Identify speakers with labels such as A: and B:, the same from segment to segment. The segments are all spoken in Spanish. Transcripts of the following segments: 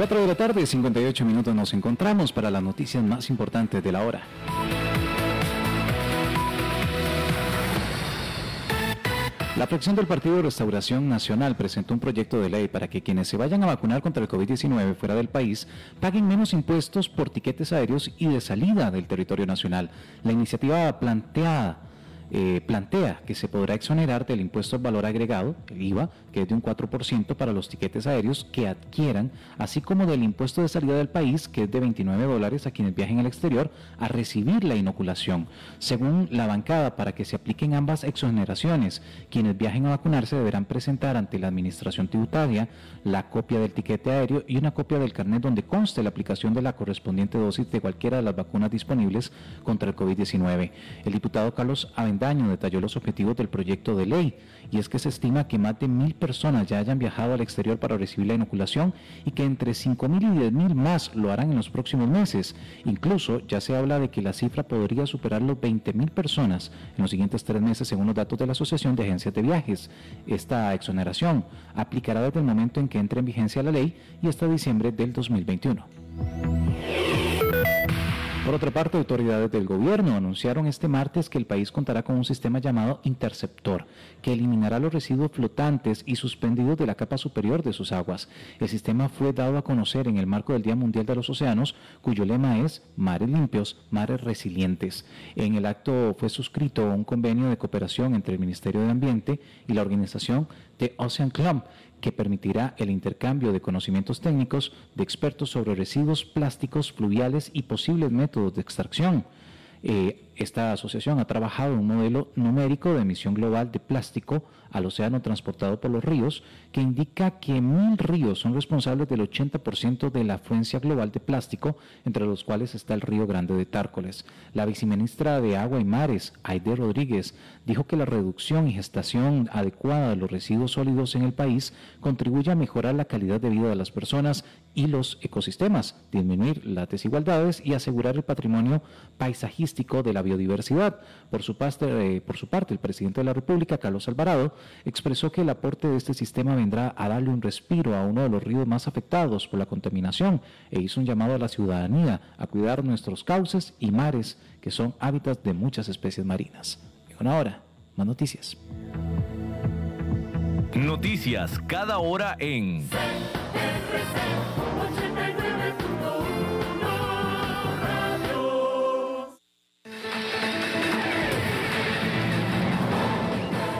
A: 4 de la tarde, 58 minutos nos encontramos para las noticias más importantes de la hora. La fracción del Partido Restauración Nacional presentó un proyecto de ley para que quienes se vayan a vacunar contra el COVID-19 fuera del país paguen menos impuestos por tiquetes aéreos y de salida del territorio nacional. La iniciativa planteada eh, plantea que se podrá exonerar del impuesto al valor agregado, IVA, que es de un 4% para los tiquetes aéreos que adquieran, así como del impuesto de salida del país, que es de 29 dólares a quienes viajen al exterior a recibir la inoculación. Según la bancada, para que se apliquen ambas exoneraciones, quienes viajen a vacunarse deberán presentar ante la Administración Tributaria la copia del tiquete aéreo y una copia del carnet donde conste la aplicación de la correspondiente dosis de cualquiera de las vacunas disponibles contra el COVID-19. El diputado Carlos Avendaño año detalló los objetivos del proyecto de ley y es que se estima que más de mil personas ya hayan viajado al exterior para recibir la inoculación y que entre cinco mil y diez mil más lo harán en los próximos meses. Incluso ya se habla de que la cifra podría superar los 20 mil personas en los siguientes tres meses según los datos de la Asociación de Agencias de Viajes. Esta exoneración aplicará desde el momento en que entre en vigencia la ley y hasta diciembre del 2021. Por otra parte, autoridades del gobierno anunciaron este martes que el país contará con un sistema llamado Interceptor, que eliminará los residuos flotantes y suspendidos de la capa superior de sus aguas. El sistema fue dado a conocer en el marco del Día Mundial de los Océanos, cuyo lema es Mares limpios, mares resilientes. En el acto fue suscrito un convenio de cooperación entre el Ministerio de Ambiente y la organización de Ocean Club, que permitirá el intercambio de conocimientos técnicos de expertos sobre residuos plásticos fluviales y posibles métodos de extracción. Eh, esta asociación ha trabajado un modelo numérico de emisión global de plástico al océano transportado por los ríos, que indica que mil ríos son responsables del 80% de la afluencia global de plástico, entre los cuales está el río Grande de Tárcoles. La viceministra de Agua y Mares, Aide Rodríguez, dijo que la reducción y gestación adecuada de los residuos sólidos en el país contribuye a mejorar la calidad de vida de las personas y los ecosistemas, disminuir las desigualdades y asegurar el patrimonio paisajístico de la biodiversidad. Por su, parte, eh, por su parte, el presidente de la República, Carlos Alvarado, expresó que el aporte de este sistema vendrá a darle un respiro a uno de los ríos más afectados por la contaminación e hizo un llamado a la ciudadanía a cuidar nuestros cauces y mares, que son hábitats de muchas especies marinas. Y ahora, más noticias.
B: Noticias cada hora en...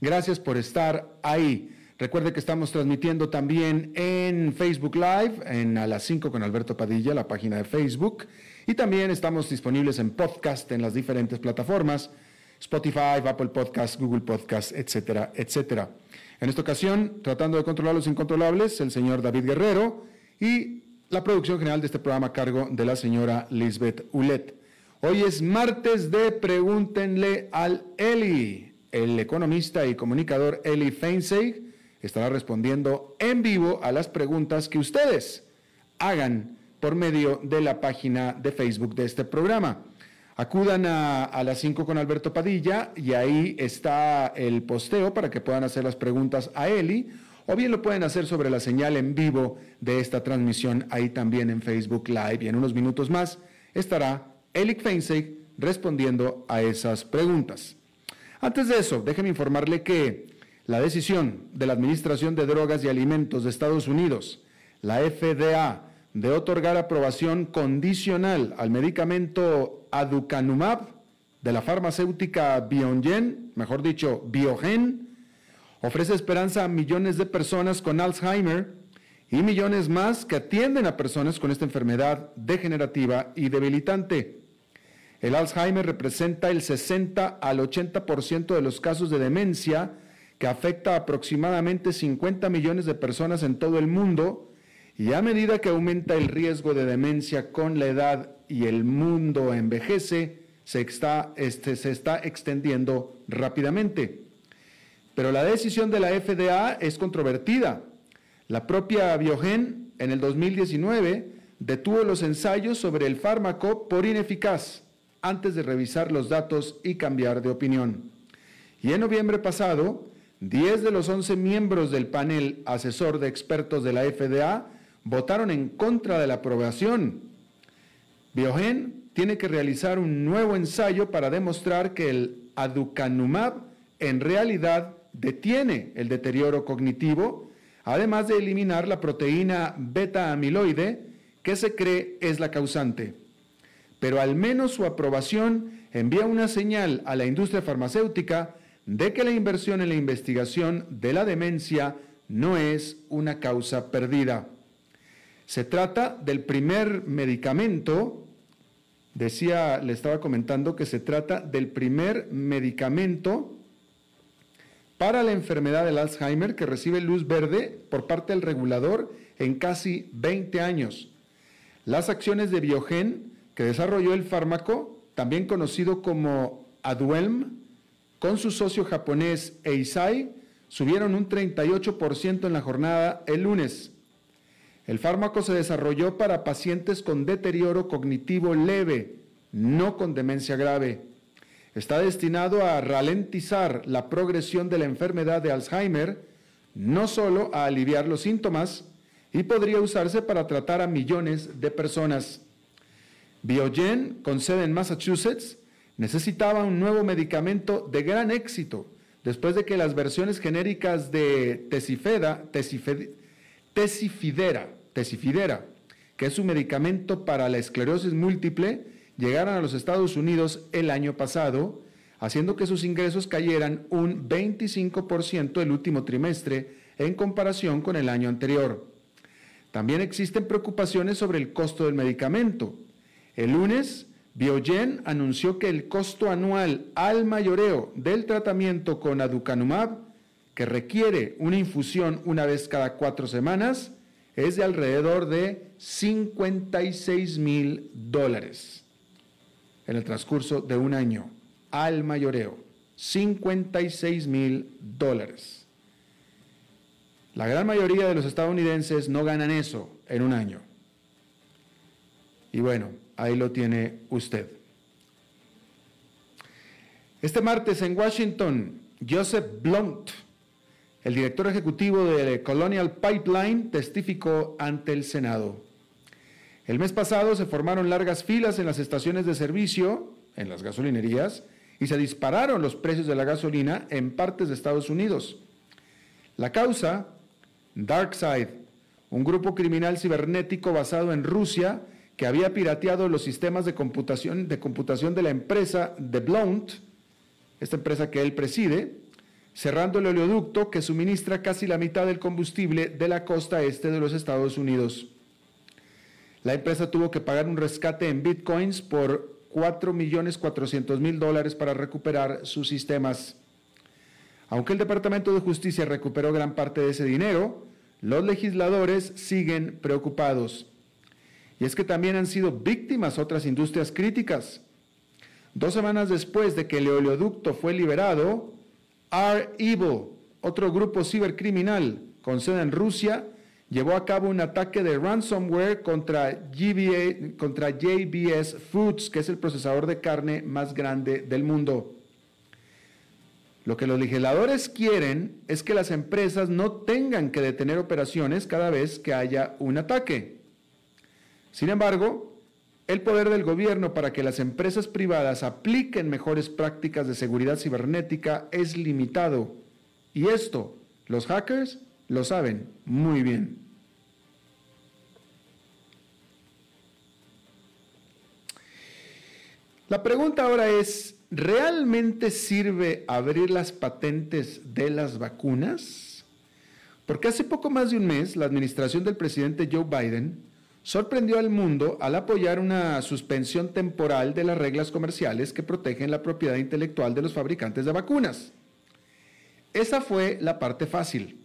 C: Gracias por estar ahí. Recuerde que estamos transmitiendo también en Facebook Live, en a las 5 con Alberto Padilla, la página de Facebook. Y también estamos disponibles en podcast en las diferentes plataformas, Spotify, Apple Podcast, Google Podcast, etcétera, etcétera. En esta ocasión, tratando de controlar los incontrolables, el señor David Guerrero y la producción general de este programa a cargo de la señora Lisbeth Ulet. Hoy es martes de Pregúntenle al Eli. El economista y comunicador Eli Feinseig estará respondiendo en vivo a las preguntas que ustedes hagan por medio de la página de Facebook de este programa. Acudan a, las 5 con Alberto Padilla y ahí está el posteo para que puedan hacer las preguntas a Eli o bien lo pueden hacer sobre la señal en vivo de esta transmisión ahí también en Facebook Live. Y en unos minutos más estará Eli Feinseig respondiendo a esas preguntas. Antes de eso, déjeme informarle que la decisión de la Administración de Drogas y Alimentos de Estados Unidos, la FDA, de otorgar aprobación condicional al medicamento aducanumab de la farmacéutica Biogen, mejor dicho, Biogen, ofrece esperanza a millones de personas con Alzheimer y millones más que atienden a personas con esta enfermedad degenerativa y debilitante. El Alzheimer representa el 60 al 80% de los casos de demencia que afecta a aproximadamente 50 millones de personas en todo el mundo y a medida que aumenta el riesgo de demencia con la edad y el mundo envejece, se está, este, se está extendiendo rápidamente. Pero la decisión de la FDA es controvertida. La propia Biogen en el 2019 detuvo los ensayos sobre el fármaco por ineficaz antes de revisar los datos y cambiar de opinión. Y en noviembre pasado, 10 de los 11 miembros del panel asesor de expertos de la FDA votaron en contra de la aprobación. Biogen tiene que realizar un nuevo ensayo para demostrar que el aducanumab en realidad detiene el deterioro cognitivo, además de eliminar la proteína beta amiloide que se cree es la causante pero al menos su aprobación envía una señal a la industria farmacéutica de que la inversión en la investigación de la demencia no es una causa perdida. Se trata del primer medicamento, decía, le estaba comentando que se trata del primer medicamento para la enfermedad del Alzheimer que recibe luz verde por parte del regulador en casi 20 años. Las acciones de Biogen que desarrolló el fármaco, también conocido como Aduelm, con su socio japonés Eisai, subieron un 38% en la jornada el lunes. El fármaco se desarrolló para pacientes con deterioro cognitivo leve, no con demencia grave. Está destinado a ralentizar la progresión de la enfermedad de Alzheimer, no solo a aliviar los síntomas, y podría usarse para tratar a millones de personas. Biogen, con sede en Massachusetts, necesitaba un nuevo medicamento de gran éxito después de que las versiones genéricas de tesifeda, tesifidera, tesifidera, que es un medicamento para la esclerosis múltiple, llegaran a los Estados Unidos el año pasado, haciendo que sus ingresos cayeran un 25% el último trimestre en comparación con el año anterior. También existen preocupaciones sobre el costo del medicamento. El lunes, Biogen anunció que el costo anual al mayoreo del tratamiento con aducanumab, que requiere una infusión una vez cada cuatro semanas, es de alrededor de 56 mil dólares en el transcurso de un año. Al mayoreo, 56 mil dólares. La gran mayoría de los estadounidenses no ganan eso en un año. Y bueno, Ahí lo tiene usted. Este martes en Washington, Joseph Blunt, el director ejecutivo de Colonial Pipeline, testificó ante el Senado. El mes pasado se formaron largas filas en las estaciones de servicio, en las gasolinerías, y se dispararon los precios de la gasolina en partes de Estados Unidos. La causa, DarkSide, un grupo criminal cibernético basado en Rusia, que había pirateado los sistemas de computación de, la empresa de Blount, esta empresa que él preside, cerrando el oleoducto que suministra casi la mitad del combustible de la costa este de los Estados Unidos. La empresa tuvo que pagar un rescate en bitcoins por 4.400.000 dólares para recuperar sus sistemas. Aunque el Departamento de Justicia recuperó gran parte de ese dinero, los legisladores siguen preocupados. Y es que también han sido víctimas otras industrias críticas. Dos semanas después de que el oleoducto fue liberado, R-Evil, otro grupo cibercriminal con sede en Rusia, llevó a cabo un ataque de ransomware contra, contra JBS Foods, que es el procesador de carne más grande del mundo. Lo que los legisladores quieren es que las empresas no tengan que detener operaciones cada vez que haya un ataque. Sin embargo, el poder del gobierno para que las empresas privadas apliquen mejores prácticas de seguridad cibernética es limitado. Y esto, los hackers lo saben muy bien. La pregunta ahora es, ¿realmente sirve abrir las patentes de las vacunas? Porque hace poco más de un mes la administración del presidente Joe Biden sorprendió al mundo al apoyar una suspensión temporal de las reglas comerciales que protegen la propiedad intelectual de los fabricantes de vacunas. Esa fue la parte fácil.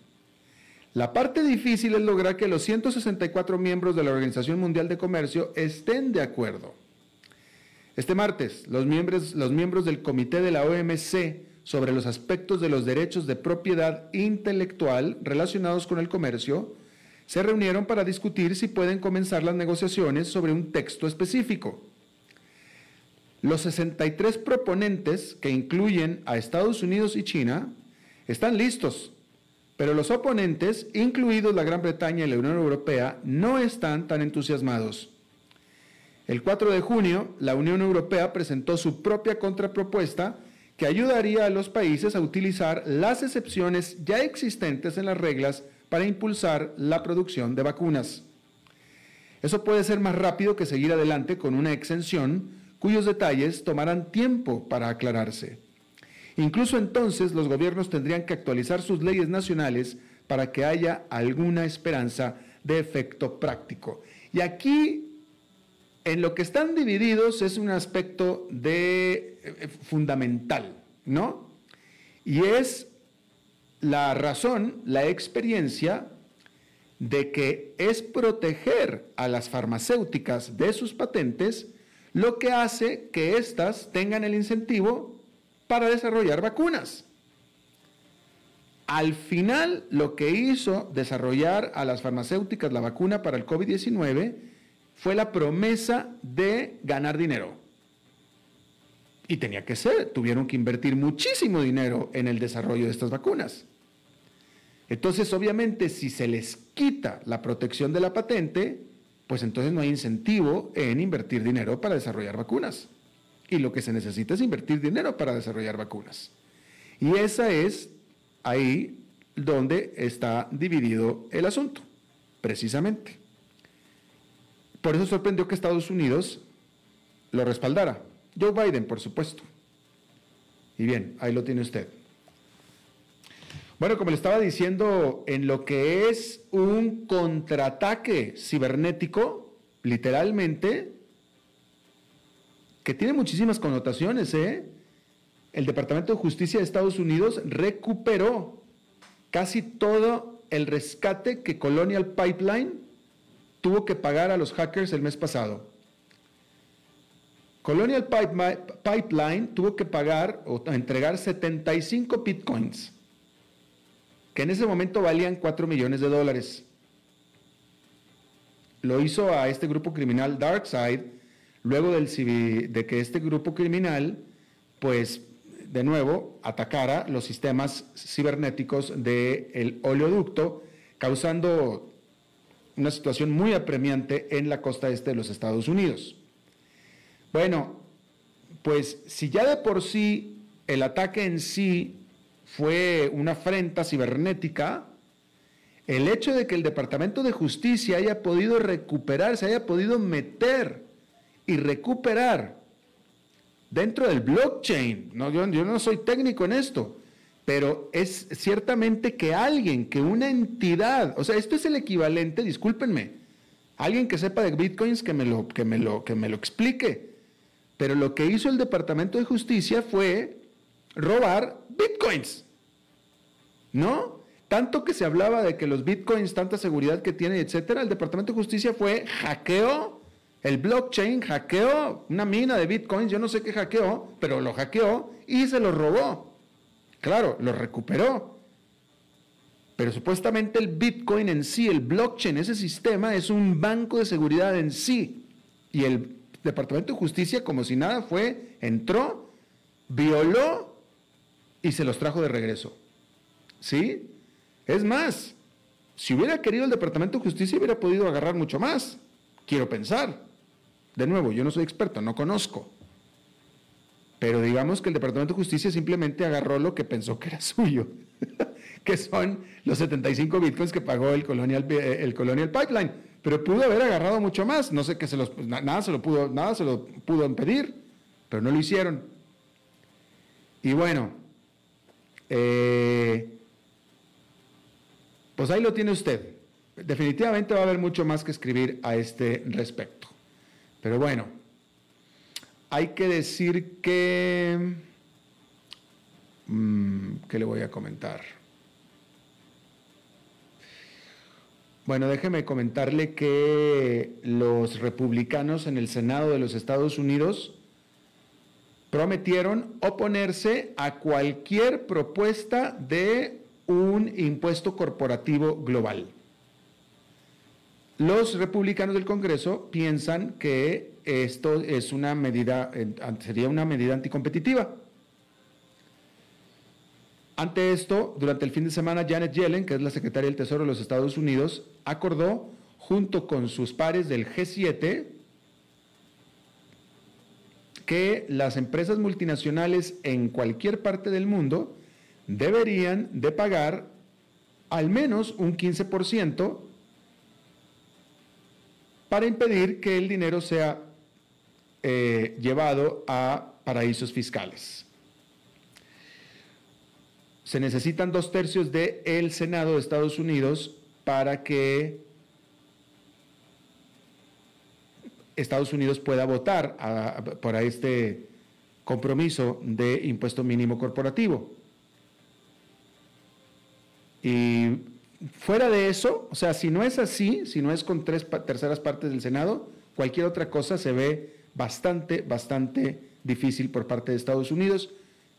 C: La parte difícil es lograr que los 164 miembros de la Organización Mundial de Comercio estén de acuerdo. Este martes, los miembros, los miembros del Comité de la OMC sobre los aspectos de los derechos de propiedad intelectual relacionados con el comercio se reunieron para discutir si pueden comenzar las negociaciones sobre un texto específico. Los 63 proponentes, que incluyen a Estados Unidos y China, están listos, pero los oponentes, incluidos la Gran Bretaña y la Unión Europea, no están tan entusiasmados. El 4 de junio, la Unión Europea presentó su propia contrapropuesta que ayudaría a los países a utilizar las excepciones ya existentes en las reglas para impulsar la producción de vacunas. Eso puede ser más rápido que seguir adelante con una exención cuyos detalles tomarán tiempo para aclararse. Incluso entonces los gobiernos tendrían que actualizar sus leyes nacionales para que haya alguna esperanza de efecto práctico. Y aquí, en lo que están divididos es un aspecto de, eh, fundamental, ¿no? Y es la razón, la experiencia de que es proteger a las farmacéuticas de sus patentes lo que hace que éstas tengan el incentivo para desarrollar vacunas. Al final, lo que hizo desarrollar a las farmacéuticas la vacuna para el COVID-19 fue la promesa de ganar dinero. Y tenía que ser, tuvieron que invertir muchísimo dinero en el desarrollo de estas vacunas. Entonces, obviamente, si se les quita la protección de la patente, pues entonces no hay incentivo en invertir dinero para desarrollar vacunas. Y lo que se necesita es invertir dinero para desarrollar vacunas. Y esa es ahí donde está dividido el asunto, precisamente. Por eso sorprendió que Estados Unidos lo respaldara. Joe Biden, por supuesto. Y bien, ahí lo tiene usted. Bueno, como le estaba diciendo, en lo que es un contraataque cibernético, literalmente, que tiene muchísimas connotaciones, ¿eh? El Departamento de Justicia de Estados Unidos recuperó casi todo el rescate que Colonial Pipeline tuvo que pagar a los hackers el mes pasado. Colonial Pipeline tuvo que pagar o entregar 75 bitcoins que en ese momento valían 4 millones de dólares. Lo hizo a este grupo criminal DarkSide, luego de que este grupo criminal, pues, de nuevo, atacara los sistemas cibernéticos del oleoducto, causando una situación muy apremiante en la costa este de los Estados Unidos. Bueno, pues si ya de por sí el ataque en sí fue una afrenta cibernética, el hecho de que el Departamento de Justicia haya podido recuperar, se haya podido meter y recuperar dentro del blockchain, no, yo, yo no soy técnico en esto, pero es ciertamente que alguien, que una entidad, o sea, esto es el equivalente, discúlpenme, alguien que sepa de bitcoins que me lo, que me lo, que me lo explique. Pero lo que hizo el Departamento de Justicia fue robar bitcoins. ¿No? Tanto que se hablaba de que los bitcoins, tanta seguridad que tienen, etcétera, el Departamento de Justicia fue hackeó el blockchain, hackeó una mina de bitcoins, yo no sé qué hackeó, pero lo hackeó y se lo robó. Claro, lo recuperó. Pero supuestamente el Bitcoin en sí, el blockchain, ese sistema es un banco de seguridad en sí. Y el Departamento de Justicia, como si nada fue, entró, violó y se los trajo de regreso. ¿Sí? Es más, si hubiera querido el Departamento de Justicia, hubiera podido agarrar mucho más. Quiero pensar. De nuevo, yo no soy experto, no conozco. Pero digamos que el Departamento de Justicia simplemente agarró lo que pensó que era suyo, que son los 75 bitcoins que pagó el Colonial, eh, el Colonial Pipeline. Pero pudo haber agarrado mucho más. No sé qué se los, nada se lo pudo, nada se lo pudo impedir, pero no lo hicieron. Y bueno, eh, pues ahí lo tiene usted. Definitivamente va a haber mucho más que escribir a este respecto. Pero bueno. Hay que decir que... Mm, ¿Qué le voy a comentar? Bueno, déjeme comentarle que los republicanos en el Senado de los Estados Unidos prometieron oponerse a cualquier propuesta de un impuesto corporativo global. Los republicanos del Congreso piensan que esto es una medida, sería una medida anticompetitiva. Ante esto, durante el fin de semana, Janet Yellen, que es la secretaria del Tesoro de los Estados Unidos, acordó, junto con sus pares del G7, que las empresas multinacionales en cualquier parte del mundo deberían de pagar al menos un 15% para impedir que el dinero sea eh, llevado a paraísos fiscales. Se necesitan dos tercios del Senado de Estados Unidos para que Estados Unidos pueda votar para este compromiso de impuesto mínimo corporativo. Y fuera de eso, o sea, si no es así, si no es con tres terceras partes del Senado, cualquier otra cosa se ve bastante, bastante difícil por parte de Estados Unidos,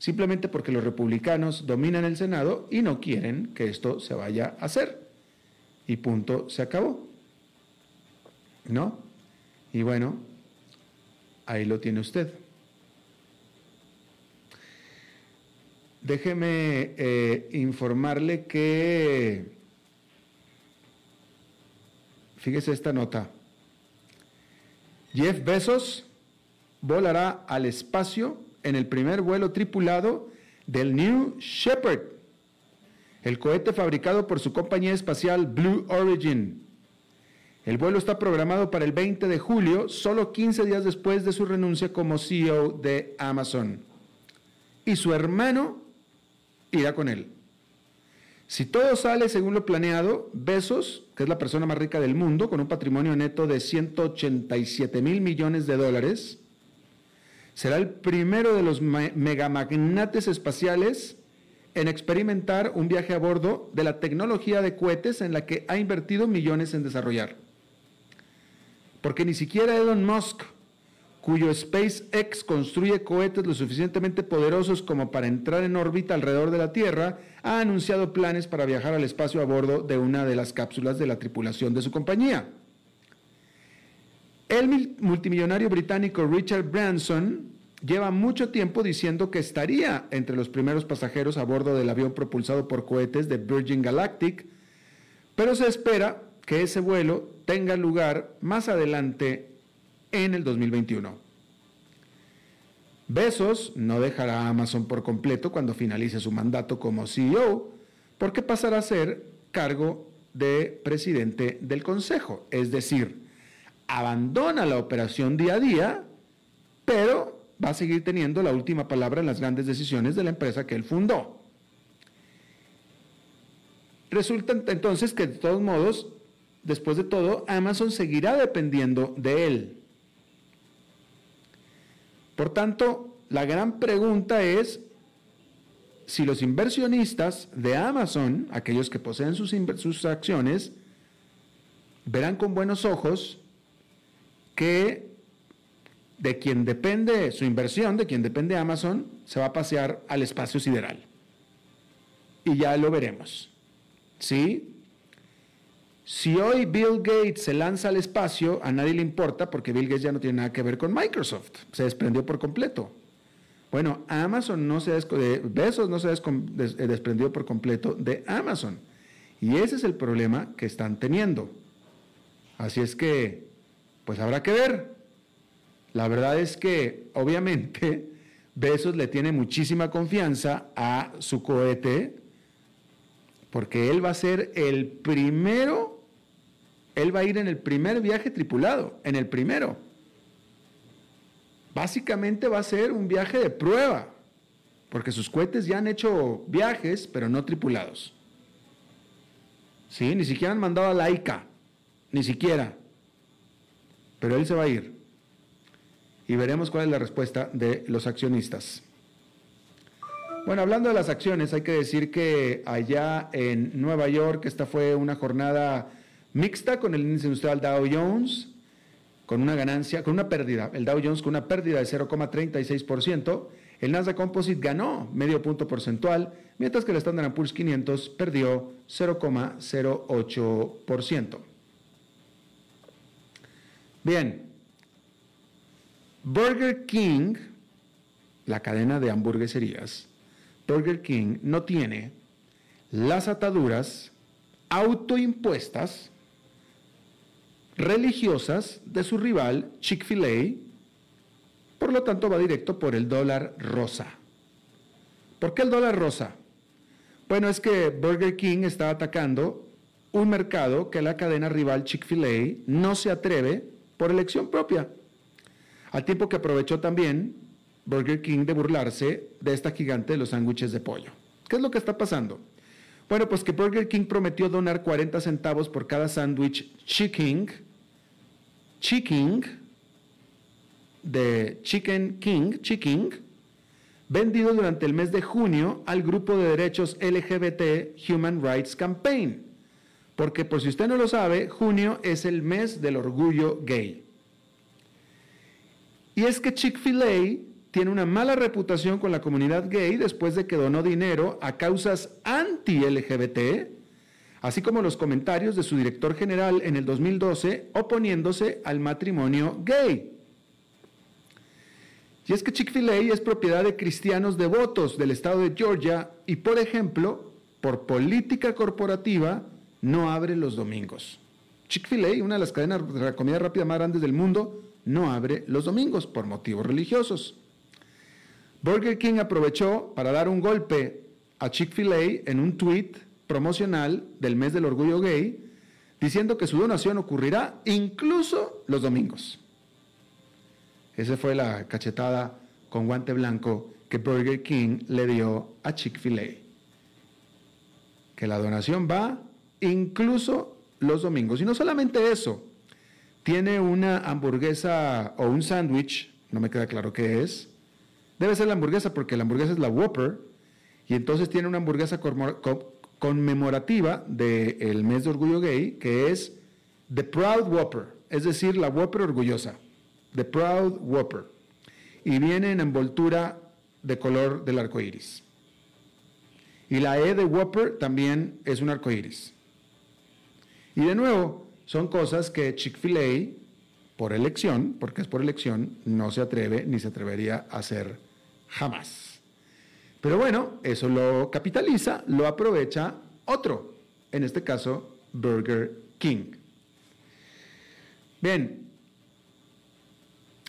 C: simplemente porque los republicanos dominan el Senado y no quieren que esto se vaya a hacer. Y punto, se acabó. ¿No? Y bueno, ahí lo tiene usted. Déjeme eh, informarle que, fíjese esta nota, Jeff Bezos volará al espacio en el primer vuelo tripulado del New Shepard, el cohete fabricado por su compañía espacial Blue Origin. El vuelo está programado para el 20 de julio, solo 15 días después de su renuncia como CEO de Amazon. Y su hermano irá con él. Si todo sale según lo planeado, Besos, que es la persona más rica del mundo, con un patrimonio neto de 187 mil millones de dólares, será el primero de los megamagnates espaciales en experimentar un viaje a bordo de la tecnología de cohetes en la que ha invertido millones en desarrollar. Porque ni siquiera Elon Musk cuyo SpaceX construye cohetes lo suficientemente poderosos como para entrar en órbita alrededor de la Tierra, ha anunciado planes para viajar al espacio a bordo de una de las cápsulas de la tripulación de su compañía. El multimillonario británico Richard Branson lleva mucho tiempo diciendo que estaría entre los primeros pasajeros a bordo del avión propulsado por cohetes de Virgin Galactic, pero se espera que ese vuelo tenga lugar más adelante en el 2021. Besos no dejará a Amazon por completo cuando finalice su mandato como CEO, porque pasará a ser cargo de presidente del consejo, es decir, abandona la operación día a día, pero va a seguir teniendo la última palabra en las grandes decisiones de la empresa que él fundó. Resulta entonces que de todos modos, después de todo, Amazon seguirá dependiendo de él. Por tanto, la gran pregunta es si los inversionistas de Amazon, aquellos que poseen sus, acciones, verán con buenos ojos que de quien depende su inversión, de quien depende Amazon, se va a pasear al espacio sideral. Y ya lo veremos. ¿sí? Si hoy Bill Gates se lanza al espacio, a nadie le importa porque Bill Gates ya no tiene nada que ver con Microsoft, se desprendió por completo. Bueno, Amazon no se eh, desprendió por completo de Amazon. Y ese es el problema que están teniendo. Así es que, pues habrá que ver. La verdad es que, obviamente, Besos le tiene muchísima confianza a su cohete, porque él va a ser el primero, él va a ir en el primer viaje tripulado, en el primero. Básicamente va a ser un viaje de prueba, porque sus cohetes ya han hecho viajes, pero no tripulados. Sí, ni siquiera han mandado a Laika, ni siquiera. Pero él se va a ir. Y veremos cuál es la respuesta de los accionistas. Bueno, hablando de las acciones, hay que decir que allá en Nueva York, esta fue una jornada mixta con el índice industrial Dow Jones, con una ganancia, con una pérdida, el Dow Jones con una pérdida de 0,36%, el Nasdaq Composite ganó medio punto porcentual, mientras que el Standard Poor's 500 perdió 0,08%. Bien, Burger King, la cadena de hamburgueserías, Burger King no tiene las ataduras autoimpuestas religiosas de su rival Chick-fil-A, por lo tanto va directo por el dólar rosa. ¿Por qué el dólar rosa? Bueno, es que Burger King está atacando un mercado que la cadena rival Chick-fil-A no se atreve por elección propia, al tiempo que aprovechó también Burger King de burlarse de esta gigante de los sándwiches de pollo. ¿Qué es lo que está pasando? Bueno, pues que Burger King prometió donar 40 centavos por cada sándwich Chicken, Chicken, de Chicken King, Chicken, vendido durante el mes de junio al grupo de derechos LGBT Human Rights Campaign. Porque por si usted no lo sabe, junio es el mes del orgullo gay. Y es que Chick-fil-A tiene una mala reputación con la comunidad gay después de que donó dinero a causas anti-LGBT, así como los comentarios de su director general en el 2012 oponiéndose al matrimonio gay. Y es que Chick-fil-A es propiedad de cristianos devotos del estado de Georgia y, por ejemplo, por política corporativa, no abre los domingos. Chick-fil-A, una de las cadenas de comida rápida más grandes del mundo, no abre los domingos por motivos religiosos. Burger King aprovechó para dar un golpe a Chick-fil-A en un tweet promocional del mes del orgullo gay, diciendo que su donación ocurrirá incluso los domingos. Esa fue la cachetada con guante blanco que Burger King le dio a Chick-fil-A. Que la donación va incluso los domingos. Y no solamente eso, tiene una hamburguesa o un sándwich, no me queda claro qué es, Debe ser la hamburguesa porque la hamburguesa es la Whopper y entonces tiene una hamburguesa conmemorativa del mes de orgullo gay que es The Proud Whopper, es decir, la Whopper orgullosa, The Proud Whopper. Y viene en envoltura de color del arco iris. Y la E de Whopper también es un arco iris. Y de nuevo, son cosas que Chick-fil-A, por elección, porque es por elección, no se atreve ni se atrevería a hacer jamás. Pero bueno, eso lo capitaliza, lo aprovecha otro, en este caso Burger King. Bien,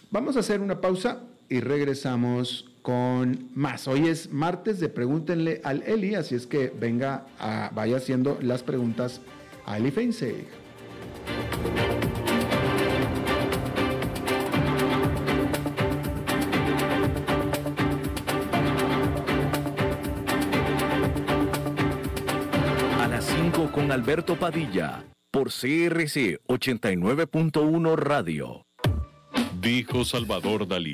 C: vamos a hacer una pausa y regresamos con más. Hoy es martes de Pregúntenle al Eli, así es que venga, a, vaya haciendo las preguntas a Eli Feinseig.
B: con Alberto Padilla por CRC 89.1 Radio.
D: Dijo Salvador Dalí.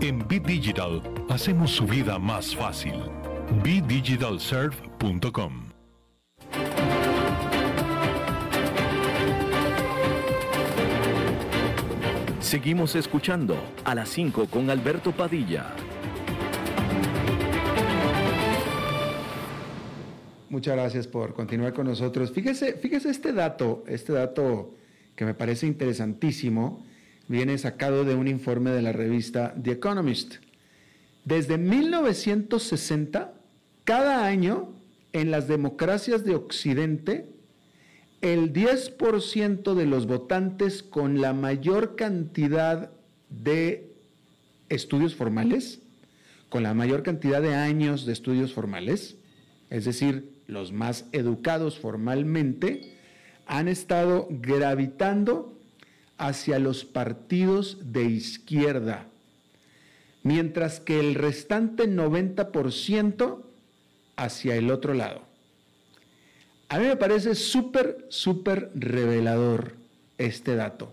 D: En Bit Digital hacemos su vida más fácil. BitDigitalServe.com
B: Seguimos escuchando a las 5 con Alberto Padilla.
C: Muchas gracias por continuar con nosotros. Fíjese, fíjese este dato, este dato que me parece interesantísimo, viene sacado de un informe de la revista The Economist. Desde 1960, cada año en las democracias de Occidente, el 10% de los votantes con la mayor cantidad de estudios formales, con la mayor cantidad de años de estudios formales, es decir, los más educados formalmente, han estado gravitando hacia los partidos de izquierda, mientras que el restante 90% hacia el otro lado. A mí me parece súper, súper revelador este dato.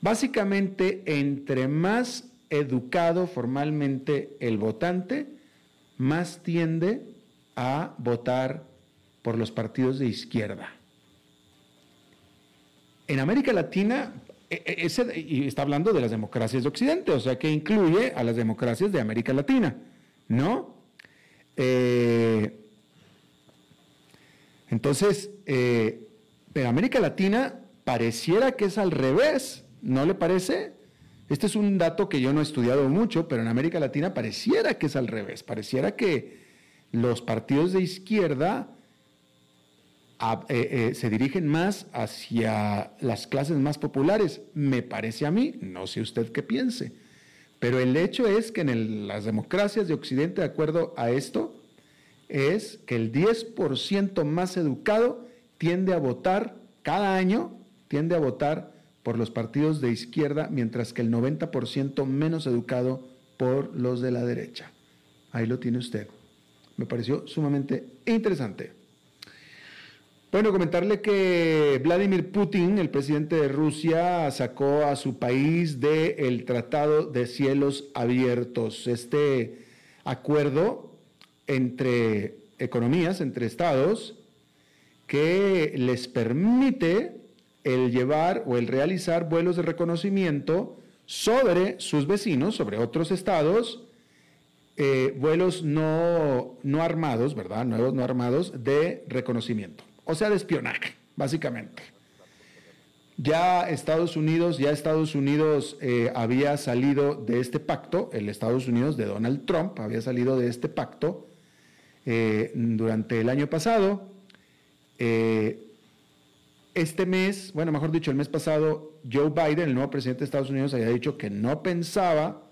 C: Básicamente, entre más educado formalmente el votante, más tiende a votar por los partidos de izquierda. En América Latina, ese, y está hablando de las democracias de Occidente, o sea que incluye a las democracias de América Latina, ¿no? Eh, entonces, eh, en América Latina pareciera que es al revés, ¿no le parece? Este es un dato que yo no he estudiado mucho, pero en América Latina pareciera que es al revés, pareciera que los partidos de izquierda eh, eh, se dirigen más hacia las clases más populares, me parece a mí, no sé usted qué piense, pero el hecho es que en las democracias de Occidente, de acuerdo a esto, es que el 10% más educado tiende a votar cada año, tiende a votar por los partidos de izquierda, mientras que el 90% menos educado por los de la derecha. Ahí lo tiene usted me pareció sumamente interesante. Bueno, comentarle que Vladimir Putin, el presidente de Rusia, sacó a su país del Tratado de Cielos Abiertos, este acuerdo entre economías, entre estados, que les permite el llevar o el realizar vuelos de reconocimiento sobre sus vecinos, sobre otros estados, eh, vuelos no, no armados, ¿verdad? Nuevos no armados de reconocimiento, o sea, de espionaje, básicamente. Ya Estados Unidos, ya Estados Unidos eh, había salido de este pacto, el Estados Unidos de Donald Trump había salido de este pacto eh, durante el año pasado. este mes, bueno, mejor dicho, el mes pasado, Joe Biden, el nuevo presidente de Estados Unidos, había dicho que no pensaba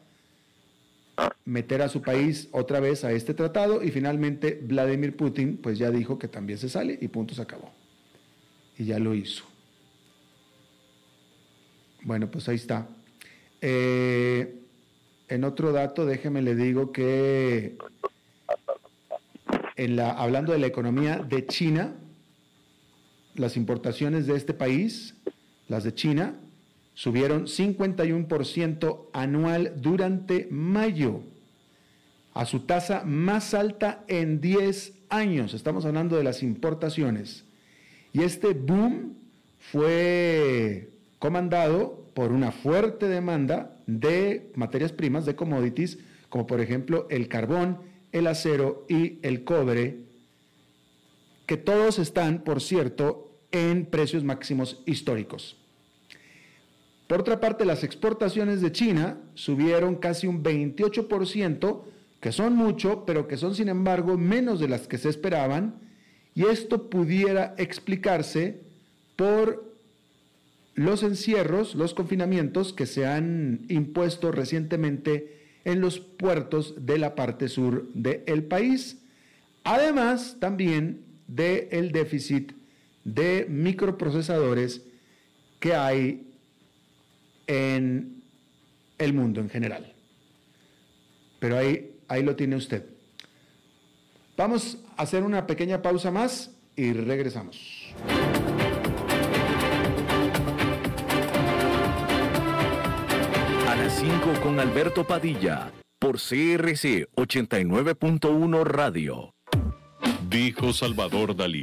C: meter a su país otra vez a este tratado y finalmente Vladimir Putin pues ya dijo que también se sale y punto se acabó. Y ya lo hizo. Bueno, pues ahí está. Eh, en otro dato, déjeme le digo que en la, hablando de la economía de China, las importaciones de este país, las de China, subieron 51% anual durante mayo, a su tasa más alta en 10 años. Estamos hablando de las importaciones. Y este boom fue comandado por una fuerte demanda de materias primas, de commodities, como por ejemplo el carbón, el acero y el cobre, que todos están, por cierto, en precios máximos históricos. Por otra parte, las exportaciones de China subieron casi un 28%, que son mucho, pero que son sin embargo menos de las que se esperaban, y esto pudiera explicarse por los encierros, los confinamientos que se han impuesto recientemente en los puertos de la parte sur del país. Además, también del déficit de microprocesadores que hay en el mundo en general. Pero ahí, ahí lo tiene usted. Vamos a hacer una pequeña pausa más y regresamos.
B: A las 5 con Alberto Padilla, por CRC 89.1 Radio.
D: Dijo Salvador Dalí.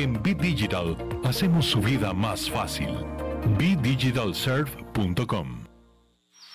D: En Bit Digital hacemos su vida más fácil. BitDigitalServe.com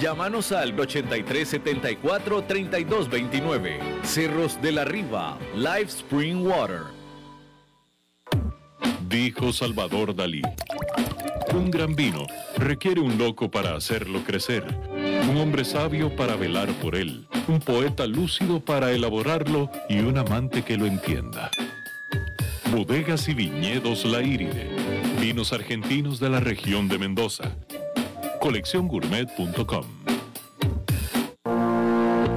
B: Llámanos al 8374 3229. Cerros de la Riva, Live Spring Water.
D: Dijo Salvador Dalí. Un gran vino requiere un loco para hacerlo crecer, un hombre sabio para velar por él, un poeta lúcido para elaborarlo y un amante que lo entienda. Bodegas y viñedos La Iride. Vinos argentinos de la región de Mendoza. Colecciongourmet.com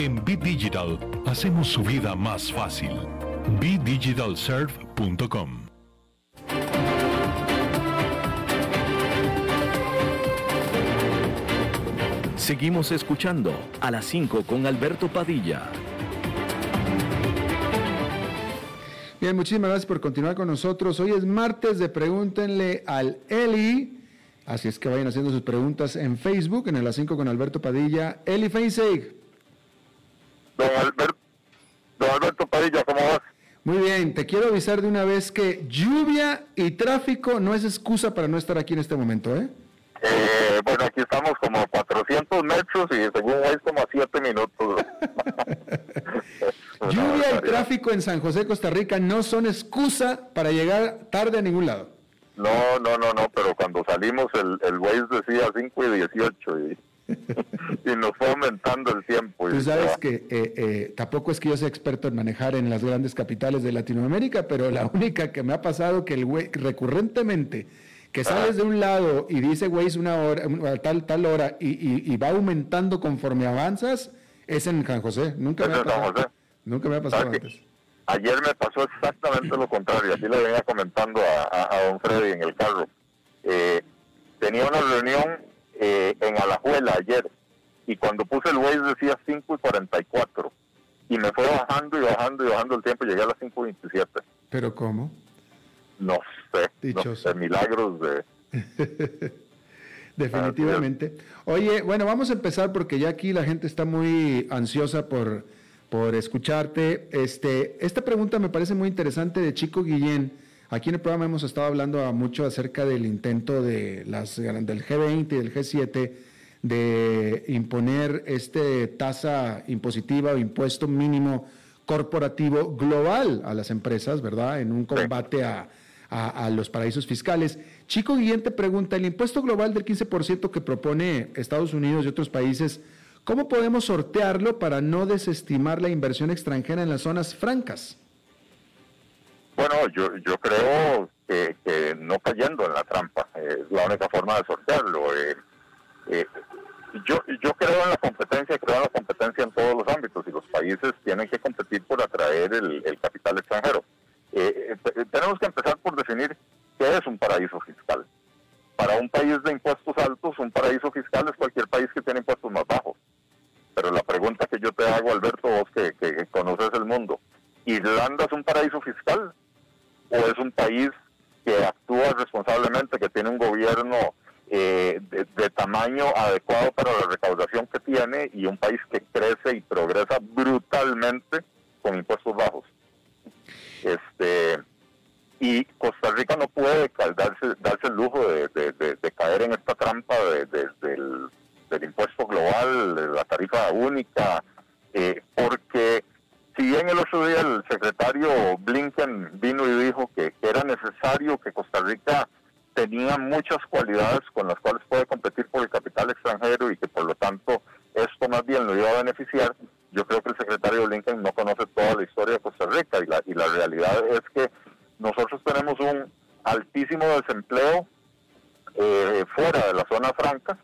D: En Bit Digital hacemos su vida más fácil. BitDigitalServe.com
B: Seguimos escuchando a las 5 con Alberto Padilla.
C: Bien, muchísimas gracias por continuar con nosotros. Hoy es martes de Pregúntenle al Eli. Así es que vayan haciendo sus preguntas en Facebook, en el A 5 con Alberto Padilla. Eli Feinseig.
E: Don Alberto, don Alberto Padilla, ¿cómo vas?
C: Muy bien, te quiero avisar de una vez que lluvia y tráfico no es excusa para no estar aquí en este momento, ¿eh?
E: Eh, bueno, aquí estamos como a 400 metros y según es como a 7 minutos.
C: Lluvia y tráfico en San José, Costa Rica no son excusa para llegar tarde a ningún lado.
E: No, no, no, no, pero cuando salimos el, el Waze decía 5 y 18 y, y nos fue aumentando el tiempo.
C: Tú sabes que eh, eh, tampoco es que yo sea experto en manejar en las grandes capitales de Latinoamérica, pero la única que me ha pasado que el güey recurrentemente que sales de un lado y dice Waze una hora, tal, tal hora y, y- y va aumentando conforme avanzas, es en San José. Nunca me ha pasado. Nunca me ha pasado
E: ¿Sabe
C: antes.
E: Ayer me pasó exactamente lo contrario, así le venía comentando a, a- a don Freddy en el carro. Eh, tenía una reunión eh, en Alajuela ayer y cuando puse el Waze decía 5 y 44 y me fue bajando y bajando y bajando el tiempo, llegué a las 5 y 27.
C: Pero ¿cómo?
E: No sé, no
C: Dichoso.
E: sé, milagros de...
C: Definitivamente. Oye, bueno, vamos a empezar porque ya aquí la gente está muy ansiosa por, por escucharte. Este, esta pregunta me parece muy interesante de Chico Guillén. Aquí en el programa hemos estado hablando a mucho acerca del intento de las, del G20 y del G7 de imponer este tasa impositiva o impuesto mínimo corporativo global a las empresas, ¿verdad? En un combate a, los paraísos fiscales. Chico Guillén te pregunta, el impuesto global del 15% que propone Estados Unidos y otros países, ¿cómo podemos sortearlo para no desestimar la inversión extranjera en las zonas francas?
E: Bueno, yo, yo creo que, no cayendo en la trampa es la única forma de sortearlo. Eh, eh, yo, yo creo en la competencia, creo en la competencia en todos los ámbitos y los países tienen que competir por atraer el, capital extranjero. Eh, eh, tenemos que empezar por definir qué es un paraíso fiscal. Para un país de impuestos altos, un paraíso fiscal es cualquier país que tiene impuestos más bajos. Pero la pregunta que yo te hago, Alberto, vos que, que conoces el mundo, ¿Irlanda es un paraíso fiscal o es un país que actúa responsablemente, que tiene un gobierno eh, de, tamaño adecuado para la recaudación que tiene y un país que crece y progresa brutalmente con impuestos bajos. Este y Costa Rica no puede darse, darse el lujo de, caer en esta trampa del, impuesto global, de la tarifa única, eh, porque si bien el otro día el secretario Blinken vino y dijo que era necesario que Costa Rica tenía muchas cualidades con las cuales puede competir por el capital extranjero y que por lo tanto esto más bien lo iba a beneficiar. Yo creo que el secretario Blinken no conoce toda la historia de Costa Rica y la, y la realidad es que nosotros tenemos un altísimo desempleo eh, fuera de la zona franca,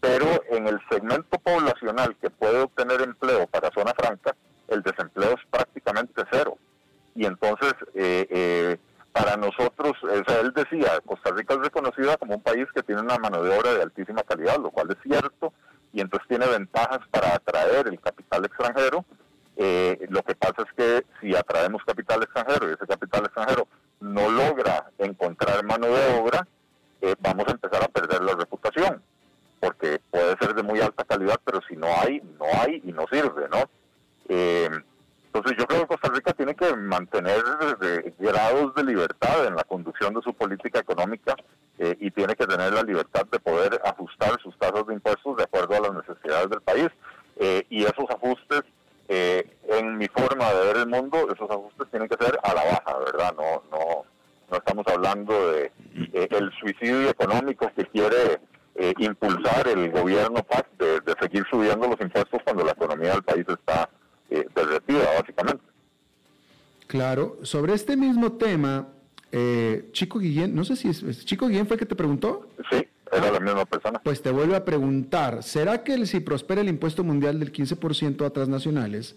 E: pero en el segmento poblacional que puede obtener empleo para zona franca, el desempleo es prácticamente cero. Y entonces, eh, eh, para nosotros, él decía, Costa Rica es reconocida como un país que tiene una mano de obra de altísima calidad, lo cual es cierto, y entonces tiene ventajas para atraer el capital extranjero. Eh, lo que pasa es que si atraemos capital extranjero y ese capital extranjero no logra encontrar mano de obra, eh, vamos a empezar a perder la reputación, porque puede ser de muy alta calidad, pero si no hay, no hay y no sirve, ¿no? Eh, entonces yo creo que Costa Rica tiene que mantener grados de libertad en la conducción de su política económica eh, y tiene que tener la libertad de poder ajustar sus tasas de impuestos de acuerdo a las necesidades del país. Eh, y esos ajustes, eh, en mi forma de ver el mundo, esos ajustes tienen que ser a la baja, ¿verdad? No, no, no estamos hablando de el suicidio económico que quiere impulsar el gobierno PAC de seguir subiendo los impuestos cuando la economía del país está eh, básicamente.
C: Claro, sobre este mismo tema, eh, Chico Guillén, no sé si es, Chico Guillén fue el que te preguntó.
E: Sí, era la misma persona.
C: Pues te vuelvo a preguntar, ¿será que si prospera el impuesto mundial del 15% a transnacionales,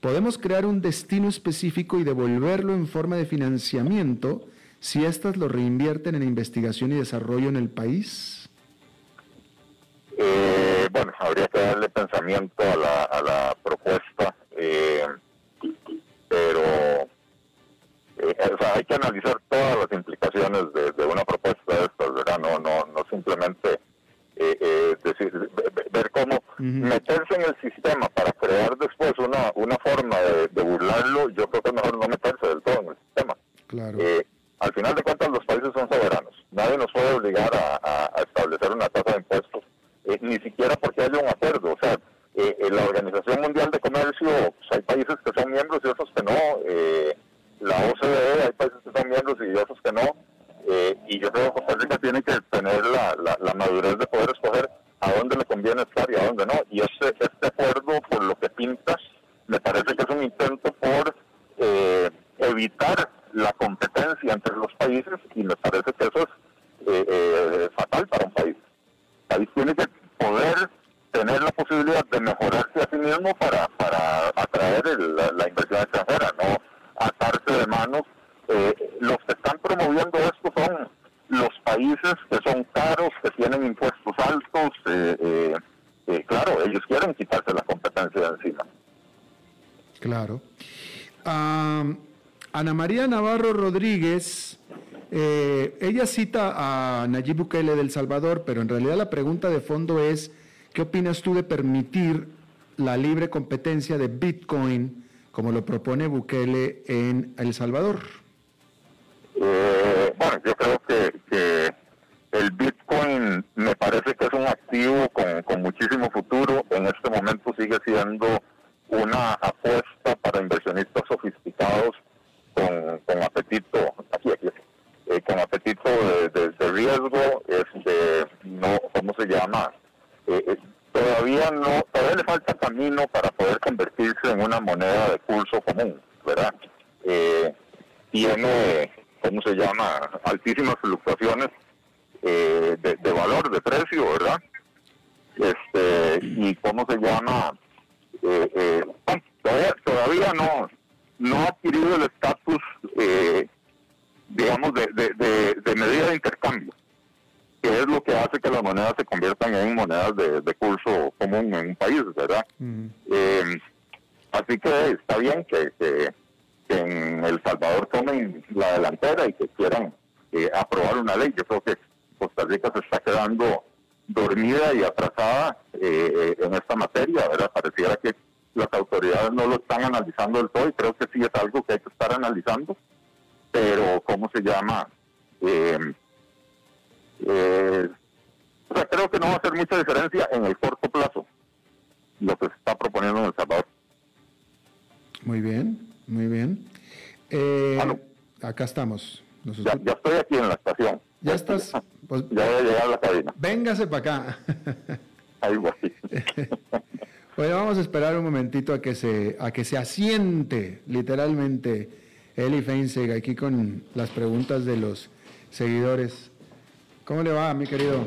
C: podemos crear un destino específico y devolverlo en forma de financiamiento si éstas lo reinvierten en investigación y desarrollo en el país?
E: Eh, bueno, habría que darle pensamiento a la, a la propuesta eh, pero eh, hay que analizar todas las implicaciones de, una propuesta de estas, ¿verdad? No, no, no simplemente eh, decir, ver cómo meterse en el sistema para crear después una, una forma de, burlarlo, yo creo que es mejor no meterse del todo en el sistema.
C: Claro.
E: al final de cuentas los países son soberanos. Nadie nos puede obligar a, a establecer una tasa de impuestos, ni siquiera porque haya un acuerdo. O sea, eh, la Organización Mundial de hay países que son miembros y otros que no. Eh, la OCDE hay países que son miembros y otros que no. Eh, y yo creo que Costa Rica tiene que tener la, la, madurez de poder escoger a dónde le conviene estar y a dónde no. Y este, este acuerdo, por lo que pinta, me parece que es un intento por evitar la competencia entre los países y me parece que eso es fatal para un país. El país tiene que poder tener la posibilidad de mejorarse a sí mismo para, para atraer la, inversión extranjera, no atarse de manos. Eh, los que están promoviendo esto son los países que son caros, que tienen impuestos altos. Eh, eh, claro, ellos quieren quitarse la competencia de encima.
C: Claro. Ana María Navarro Rodríguez, ella cita a Nayib Bukele del Salvador, pero en realidad la pregunta de fondo es ¿Qué opinas tú de permitir la libre competencia de Bitcoin como lo propone Bukele en El Salvador?
E: Eh, bueno, yo creo que, el Bitcoin me parece que es un activo con, muchísimo futuro. En este momento sigue siendo una apuesta para inversionistas sofisticados con, apetito, aquí, aquí, eh, con apetito de, de, riesgo, este, no, ¿cómo se llama? Eh, eh, todavía no, todavía le falta camino para poder convertirse en una moneda de curso común, ¿verdad? tiene, ¿cómo se llama? Altísimas fluctuaciones de, de, valor, de precio, ¿verdad? Este, y ¿cómo se llama? todavía, todavía no, no ha adquirido el estatus, eh, digamos, de, de, medida de intercambio, que es lo que hace que las monedas se conviertan en monedas de, curso común en un país, ¿verdad? Eh, así que está bien que, que, en El Salvador tomen la delantera y que quieran eh, aprobar una ley. Yo creo que Costa Rica se está quedando dormida y atrasada en esta materia, ¿verdad? Pareciera que las autoridades no lo están analizando del todo y creo que sí es algo que hay que estar analizando, pero ¿cómo se llama? Eh, eh, o sea, creo que no va a hacer mucha diferencia en el corto plazo lo que se está proponiendo en El Salvador.
C: Muy bien, muy bien. Eh, acá estamos.
E: Ya, estoy aquí en la estación.
C: Ya estás.
E: Pues, ya voy a llegar a la cabina.
C: Véngase para acá.
E: Algo así.
C: Bueno, vamos a esperar un momentito a que se, a que se asiente literalmente Eli Feinseg aquí con las preguntas de los seguidores. ¿Cómo le va, mi querido?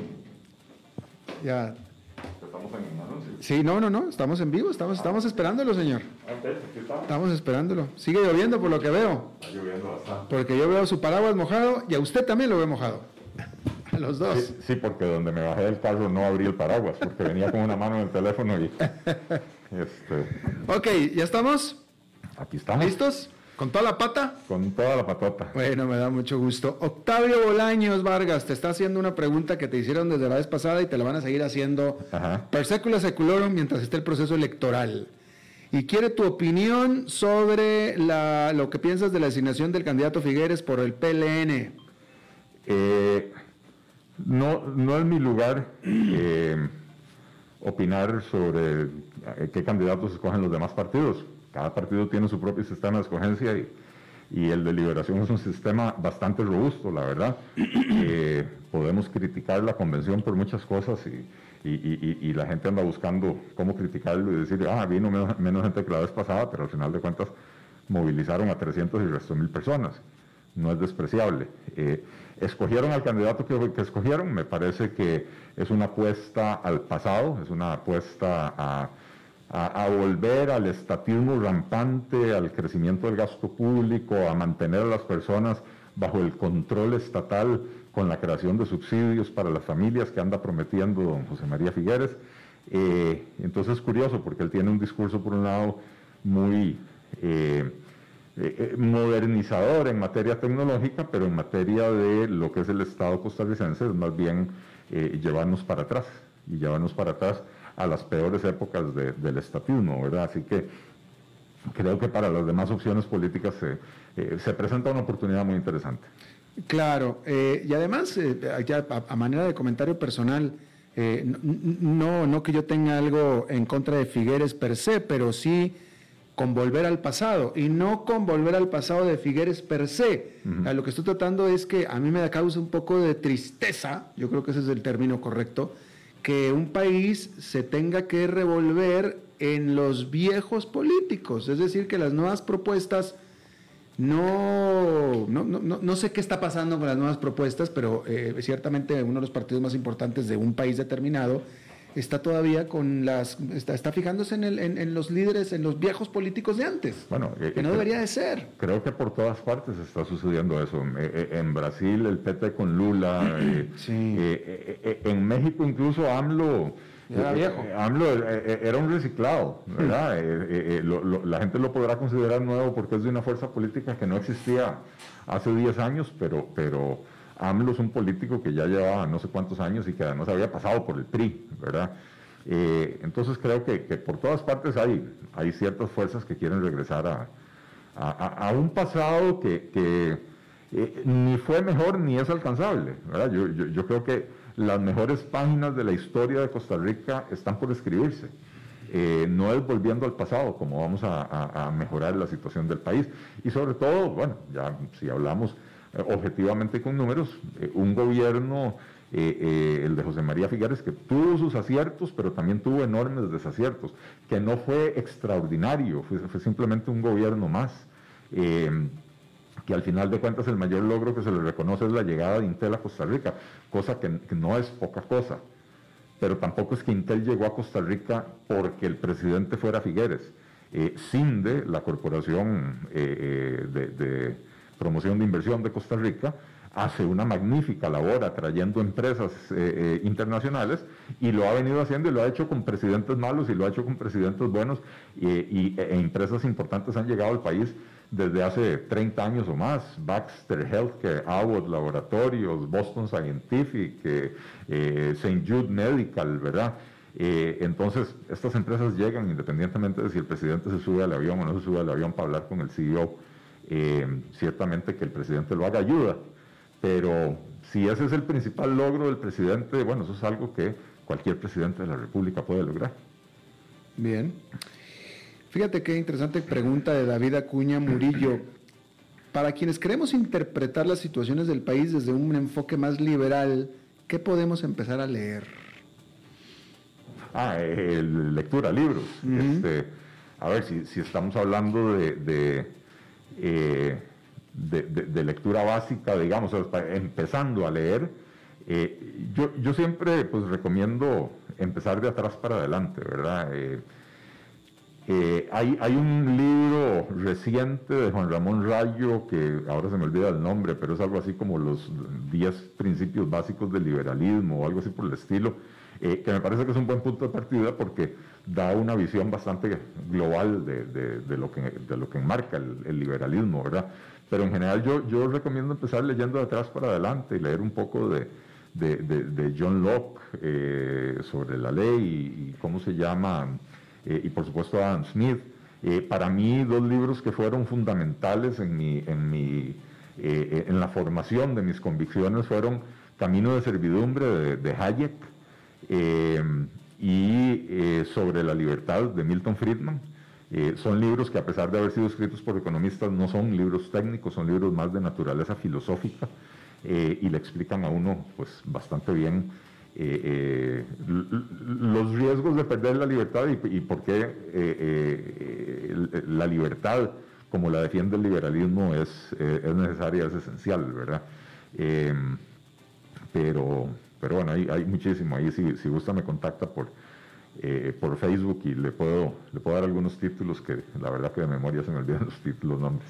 C: Ya. ¿Estamos en anuncio? Sí, no, no, no, estamos en vivo, estamos, estamos esperándolo, señor. Estamos esperándolo. Sigue lloviendo por lo que veo.
F: Está lloviendo bastante.
C: Porque yo veo su paraguas mojado y a usted también lo ve mojado los dos.
F: Sí, porque donde me bajé del carro no abrí el paraguas, porque venía con una mano en el teléfono y...
C: Este, ok, ¿ya estamos?
F: Aquí estamos.
C: ¿Listos? ¿Con toda la pata?
F: Con toda la patota.
C: Bueno, me da mucho gusto. Octavio Bolaños Vargas te está haciendo una pregunta que te hicieron desde la vez pasada y te la van a seguir haciendo per secula seculorum mientras esté el proceso electoral. Y quiere tu opinión sobre la, lo que piensas de la designación del candidato Figueres por el PLN.
F: Eh, no, no es mi lugar eh, opinar sobre eh, qué candidatos escogen los demás partidos. Cada partido tiene su propio sistema de escogencia y, el de liberación es un sistema bastante robusto, la verdad. Eh, podemos criticar la convención por muchas cosas y, la gente anda buscando cómo criticarlo y decir, ah, vino menos, gente que la vez pasada, pero al final de cuentas movilizaron a 300 y resto mil personas. No es despreciable escogieron al candidato que, escogieron, me parece que es una apuesta al pasado, es una apuesta a, volver al estatismo rampante, al crecimiento del gasto público, a mantener a las personas bajo el control estatal con la creación de subsidios para las familias que anda prometiendo don José María Figueres. Eh, entonces es curioso porque él tiene un discurso por un lado muy... Eh, eh, modernizador en materia tecnológica, pero en materia de lo que es el Estado costarricense es más bien llevarnos para atrás y llevarnos para atrás a las peores épocas del estatismo, ¿verdad? Así que creo que para las demás opciones políticas se, presenta una oportunidad muy interesante.
C: Claro, y además, ya a, manera de comentario personal, no, no que yo tenga algo en contra de Figueres per se, pero sí con volver al pasado y no con volver al pasado de Figueres per se. lo que estoy tratando es que a mí me da causa un poco de tristeza, yo creo que ese es el término correcto, que un país se tenga que revolver en los viejos políticos, es decir, que las nuevas propuestas no, no, no, no sé qué está pasando con las nuevas propuestas, pero eh, ciertamente uno de los partidos más importantes de un país determinado está todavía con las, está, fijándose en, el, en, los líderes, en los viejos políticos de antes, bueno, eh, que no debería de ser.
F: Creo que por todas partes está sucediendo eso. Eh, eh, en Brasil el PT con Lula, en México incluso AMLO...
C: Era viejo.
F: AMLO era un reciclado, ¿verdad? la gente lo podrá considerar nuevo porque es de una fuerza política que no existía hace 10 años, pero, pero AMLO es un político que ya llevaba no sé cuántos años y que además había pasado por el PRI, ¿verdad? Eh, entonces creo que, por todas partes hay, ciertas fuerzas que quieren regresar a, a, un pasado que, eh, ni fue mejor ni es alcanzable, ¿verdad? Yo, creo que las mejores páginas de la historia de Costa Rica están por escribirse. Eh, no es volviendo al pasado como vamos a, mejorar la situación del país. Y sobre todo, bueno, ya si hablamos objetivamente con números, eh, un gobierno, el de José María Figueres, que tuvo sus aciertos, pero también tuvo enormes desaciertos, que no fue extraordinario, fue, simplemente un gobierno más. que al final de cuentas el mayor logro que se le reconoce es la llegada de Intel a Costa Rica, cosa que no es poca cosa pero tampoco es que Intel llegó a Costa Rica porque el presidente fuera Figueres. Eh, CINDE, la Corporación eh, eh, de, Promoción de Inversión de Costa Rica, hace una magnífica labor atrayendo empresas eh, internacionales y lo ha venido haciendo y lo ha hecho con presidentes malos y lo ha hecho con presidentes buenos y, e empresas importantes han llegado al país desde hace 30 años o más, Baxter Healthcare, Abbott Laboratorios, Boston Scientific, eh, eh St. Jude Medical, ¿verdad? Eh, entonces, estas empresas llegan independientemente de si el presidente se sube al avión o no se sube al avión para hablar con el CEO. Eh, ciertamente que el presidente lo haga ayuda, pero si ese es el principal logro del presidente, bueno, eso es algo que cualquier presidente de la República puede lograr.
C: Bien. Fíjate qué interesante pregunta de David Acuña Murillo. Para quienes queremos interpretar las situaciones del país desde un enfoque más liberal, ¿qué podemos empezar a leer?
F: Ah, lectura, libros. Este, a ver, si, estamos hablando de, eh, de, lectura básica, digamos, empezando a leer, eh, yo, yo, siempre pues recomiendo empezar de atrás para adelante, ¿verdad? Eh, hay, hay, un libro reciente de Juan Ramón Rayo, que ahora se me olvida el nombre, pero es algo así como los 10 principios básicos del liberalismo o algo así por el estilo, eh, que me parece que es un buen punto de partida porque da una visión bastante global de, de, lo, que, de lo que enmarca el, liberalismo, ¿verdad? Pero en general yo, yo recomiendo empezar leyendo de atrás para adelante y leer un poco de, de John Locke eh, sobre la ley y, cómo se llama eh, y por supuesto Adam Smith. Para mí, dos libros que fueron fundamentales en, mi, en, mi, en la formación de mis convicciones fueron Camino de Servidumbre de, Hayek y Sobre la Libertad de Milton Friedman. son libros que a pesar de haber sido escritos por economistas no son libros técnicos, son libros más de naturaleza filosófica y le explican a uno pues, bastante bien eh, eh, los riesgos de perder la libertad y, por qué eh, la libertad, como la defiende el liberalismo, es, es necesaria, es esencial, ¿verdad? pero, pero bueno, hay, hay muchísimo. Ahí si, si, gusta me contacta por, por Facebook y le puedo, le puedo dar algunos títulos que la verdad que de memoria se me olvidan los títulos, nombres.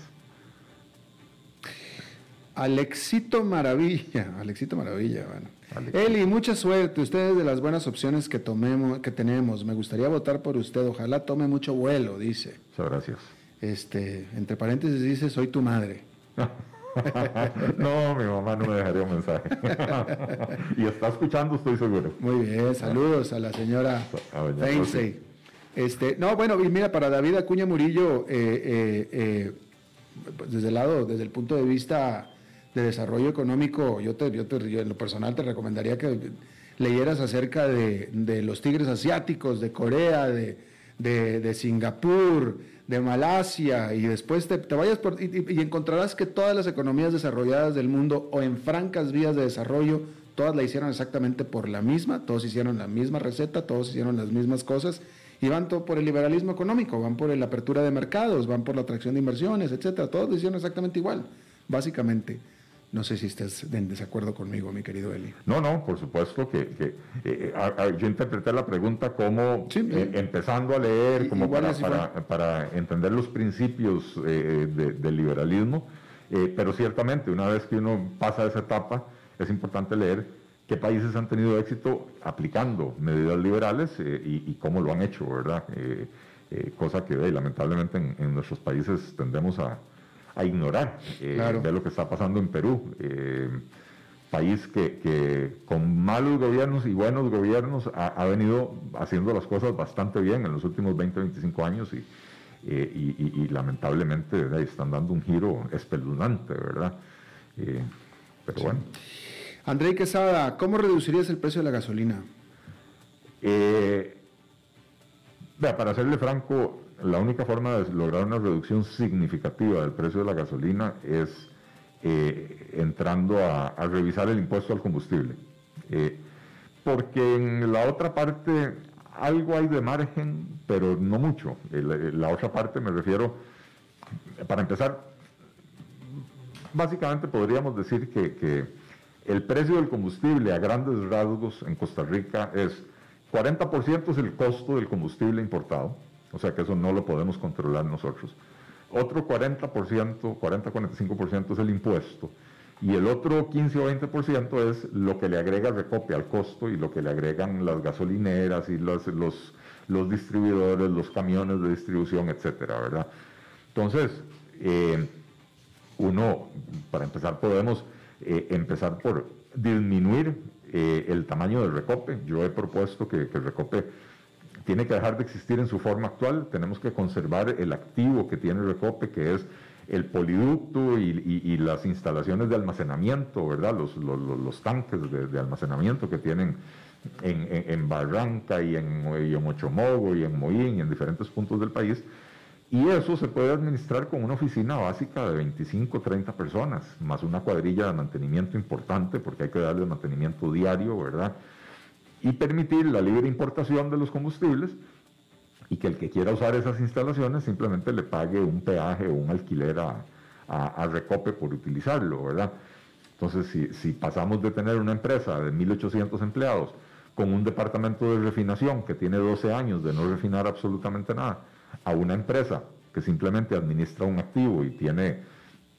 C: Alexito Maravilla, Alexito Maravilla, bueno. Eli, mucha suerte. Usted es de las buenas opciones que tomemos, que tenemos. Me gustaría votar por usted. Ojalá tome mucho vuelo, dice.
F: Muchas gracias.
C: Este, entre paréntesis dice, soy tu madre.
F: no, mi mamá no me dejaría un mensaje. y está escuchando, estoy seguro.
C: Muy bien, saludos a la señora Feinsey. Este, no, bueno, y mira, para David Acuña Murillo, eh, eh, eh, desde el lado, desde el punto de vista de desarrollo económico, yo, te, yo, te, en lo personal te recomendaría que leyeras acerca de, de los tigres asiáticos, de Corea, de, de, Singapur, de Malasia, y después te, te vayas por, y, y, encontrarás que todas las economías desarrolladas del mundo o en francas vías de desarrollo, todas la hicieron exactamente por la misma, todos hicieron la misma receta, todos hicieron las mismas cosas, y van todo por el liberalismo económico, van por la apertura de mercados, van por la atracción de inversiones, etcétera, todos lo hicieron exactamente igual, básicamente. No sé si estás en desacuerdo conmigo, mi querido Eli.
F: No, no, por supuesto que, eh, yo interpreté la pregunta como eh, empezando a leer, como para, para, entender los principios eh, del liberalismo, pero ciertamente una vez que uno pasa esa etapa, es importante leer qué países han tenido éxito aplicando medidas liberales y, cómo lo han hecho, ¿verdad? cosa que lamentablemente en nuestros países tendemos a a ignorar eh, de lo que está pasando en Perú. Eh, país que, con malos gobiernos y buenos gobiernos ha, venido haciendo las cosas bastante bien en los últimos 20, 25 años y, eh, lamentablemente están dando un giro espeluznante, ¿verdad? pero bueno.
C: André Quesada, ¿cómo reducirías el precio de la gasolina?
F: Para serle franco, la única forma de lograr una reducción significativa del precio de la gasolina es eh, entrando a, revisar el impuesto al combustible. Eh, porque en la otra parte algo hay de margen, pero no mucho. la otra parte me refiero, para empezar, básicamente podríamos decir que, el precio del combustible a grandes rasgos en Costa Rica es 40% es el costo del combustible importado, o sea que eso no lo podemos controlar nosotros. Otro 40%, 40-45% es el impuesto. Y el otro 15 o 20% es lo que le agrega Recope al costo y lo que le agregan las gasolineras y los, los, los distribuidores, los camiones de distribución, etcétera, ¿verdad? Entonces, eh, uno, para empezar, podemos eh, empezar por disminuir eh, el tamaño del recope. Yo he propuesto que, el recope tiene que dejar de existir en su forma actual. Tenemos que conservar el activo que tiene recope, que es el poliducto y, las instalaciones de almacenamiento, ¿verdad? Los, tanques de, almacenamiento que tienen en, Barranca y en, y en Mochomogo y en Moín y en diferentes puntos del país y eso se puede administrar con una oficina básica de 25, 30 personas, más una cuadrilla de mantenimiento importante, porque hay que darle mantenimiento diario, ¿verdad? Y permitir la libre importación de los combustibles y que el que quiera usar esas instalaciones simplemente le pague un peaje o un alquiler a, Recope por utilizarlo, ¿verdad? Entonces, si, si pasamos de tener una empresa de 1.800 empleados con un departamento de refinación que tiene 12 años de no refinar absolutamente nada, a una empresa que simplemente administra un activo y tiene,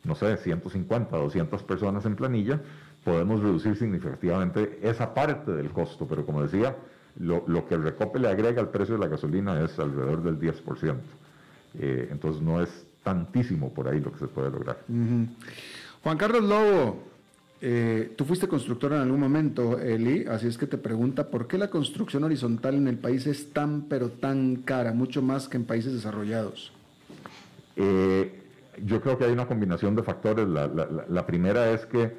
F: no sé, 150, 200 personas en planilla, podemos reducir significativamente esa parte del costo, pero como decía, lo, que el recope le agrega al precio de la gasolina es alrededor del 10%. Eh, entonces no es tantísimo por ahí lo que se puede lograr.
C: Juan Carlos Lobo, eh, tú fuiste constructor en algún momento, Eli, así es que te pregunta, ¿por qué la construcción horizontal en el país es tan, pero tan cara, mucho más que en países desarrollados?
F: Eh, yo creo que hay una combinación de factores. La, primera es que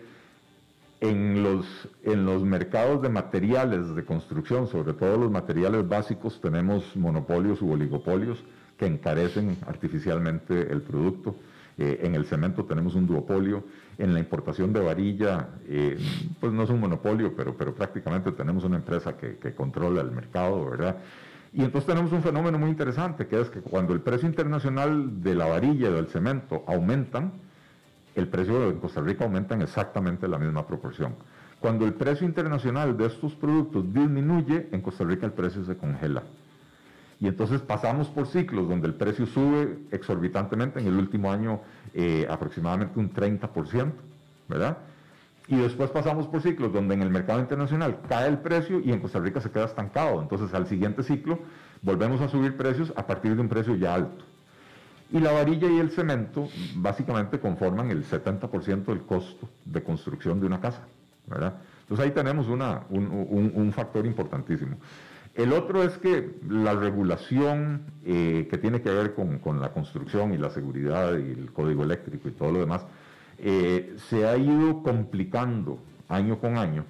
F: en los, en los mercados de materiales de construcción, sobre todo los materiales básicos, tenemos monopolios u oligopolios que encarecen artificialmente el producto. Eh, en el cemento tenemos un duopolio en la importación de varilla, eh, pues no es un monopolio, pero, pero prácticamente tenemos una empresa que, controla el mercado, ¿verdad? Y entonces tenemos un fenómeno muy interesante, que es que cuando el precio internacional de la varilla y del cemento aumentan, el precio en Costa Rica aumenta en exactamente la misma proporción. Cuando el precio internacional de estos productos disminuye, en Costa Rica el precio se congela. Y entonces pasamos por ciclos donde el precio sube exorbitantemente, en el último año eh, aproximadamente un 30%, ¿verdad? Y después pasamos por ciclos donde en el mercado internacional cae el precio y en Costa Rica se queda estancado. Entonces al siguiente ciclo volvemos a subir precios a partir de un precio ya alto. Y la varilla y el cemento básicamente conforman el 70% del costo de construcción de una casa, ¿verdad? Entonces ahí tenemos un, un factor importantísimo. El otro es que la regulación eh, que tiene que ver con, la construcción y la seguridad y el código eléctrico y todo lo demás eh, se ha ido complicando año con año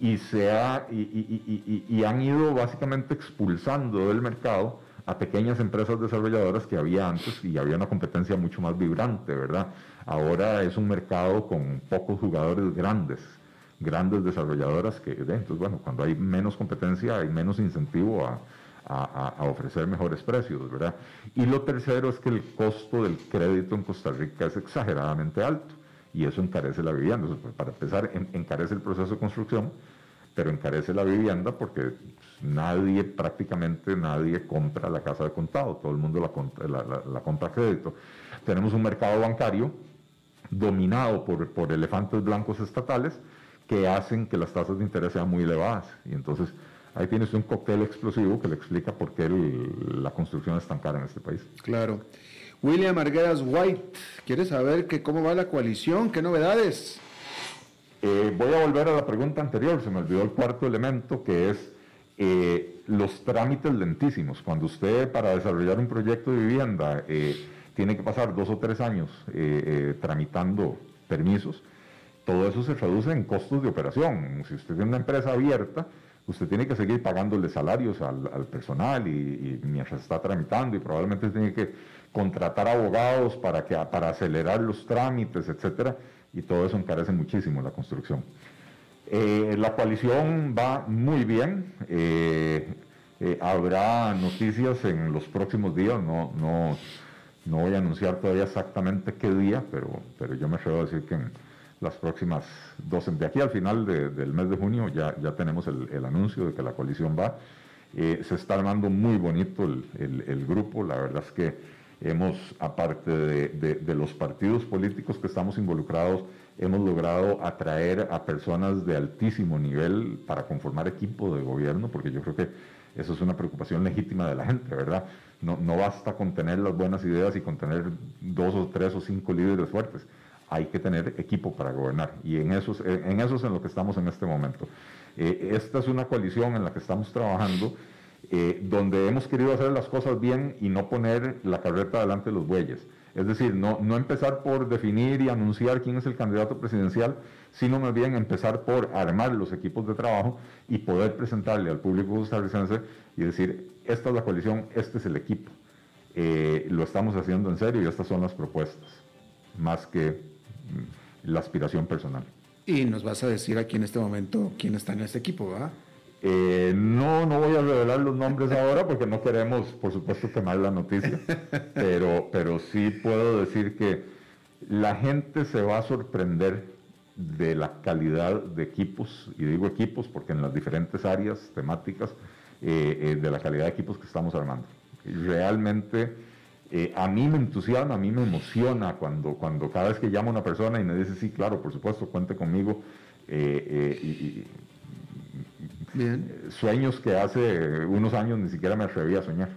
F: y, se ha, y, han ido básicamente expulsando del mercado a pequeñas empresas desarrolladoras que había antes y había una competencia mucho más vibrante, ¿verdad? Ahora es un mercado con pocos jugadores grandes grandes desarrolladoras que, entonces, bueno, cuando hay menos competencia hay menos incentivo a, ofrecer mejores precios, ¿verdad? Y lo tercero es que el costo del crédito en Costa Rica es exageradamente alto y eso encarece la vivienda. Pues, para empezar, encarece el proceso de construcción, pero encarece la vivienda porque nadie, prácticamente nadie compra la casa de contado, todo el mundo la, la, compra a crédito. Tenemos un mercado bancario dominado por, por elefantes blancos estatales, que hacen que las tasas de interés sean muy elevadas. Y entonces ahí tienes un cóctel explosivo que le explica por qué la construcción es tan cara en este país.
C: Claro. William Arguedas White, quiere saber que cómo va la coalición? ¿Qué novedades?
F: Eh, voy a volver a la pregunta anterior, se me olvidó el cuarto elemento, que es eh, los trámites lentísimos. Cuando usted para desarrollar un proyecto de vivienda eh, tiene que pasar dos o tres años tramitando permisos, todo eso se traduce en costos de operación. Si usted tiene una empresa abierta, usted tiene que seguir pagándole salarios al, personal y, mientras está tramitando y probablemente tiene que contratar abogados para, que, para acelerar los trámites, etcétera, y todo eso encarece muchísimo la construcción. Eh, la coalición va muy bien. Eh, eh, habrá noticias en los próximos días. No, no, no voy a anunciar todavía exactamente qué día, pero, pero yo me atrevo a decir que en las próximas dos, de aquí al final del mes de junio ya, ya tenemos el, anuncio de que la coalición va. se está armando muy bonito el, el, grupo. La verdad es que hemos, aparte de, los partidos políticos que estamos involucrados, hemos logrado atraer a personas de altísimo nivel para conformar equipo de gobierno, porque yo creo que eso es una preocupación legítima de la gente, ¿verdad? No, no basta con tener las buenas ideas y con tener dos o tres o cinco líderes fuertes. Hay que tener equipo para gobernar y en eso, en eso es en lo que estamos en este momento. Eh, esta es una coalición en la que estamos trabajando eh, donde hemos querido hacer las cosas bien y no poner la carreta delante de los bueyes. Es decir, no, no empezar por definir y anunciar quién es el candidato presidencial, sino más bien empezar por armar los equipos de trabajo y poder presentarle al público costarricense y decir, esta es la coalición, este es el equipo. Eh, lo estamos haciendo en serio y estas son las propuestas, más que mm, la aspiración personal.
C: Y nos vas a decir aquí en este momento quién está en este equipo, ¿verdad?
F: Eh, no, no voy a revelar los nombres ahora porque no queremos, por supuesto, quemar la noticia, pero, pero sí puedo decir que la gente se va a sorprender de la calidad de equipos, y digo equipos porque en las diferentes áreas temáticas, eh, eh, de la calidad de equipos que estamos armando. Realmente a mí me entusiasma, a mí me emociona cuando, cuando cada vez que llamo a una persona y me dice, sí, claro, por supuesto, cuente conmigo. y, Bien. Sueños que hace unos años ni siquiera me atreví a soñar.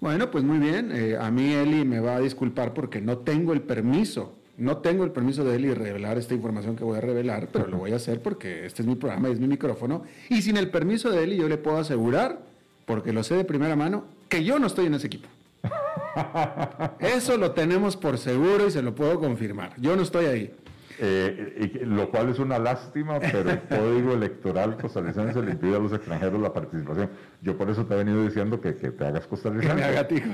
C: Bueno, pues muy bien. Eh, a mí Eli me va a disculpar porque no tengo el permiso. No tengo el permiso de Eli de revelar esta información que voy a revelar, pero lo voy a hacer porque este es mi programa y es mi micrófono. Y sin el permiso de Eli yo le puedo asegurar, porque lo sé de primera mano, que yo no estoy en ese equipo. Eso lo tenemos por seguro y se lo puedo confirmar. Yo no estoy ahí.
F: Eh, lo cual es una lástima, pero el código electoral costarricense le impide a los extranjeros la participación. Yo por eso te he venido diciendo que, te hagas costarricense.
C: Que me haga tico.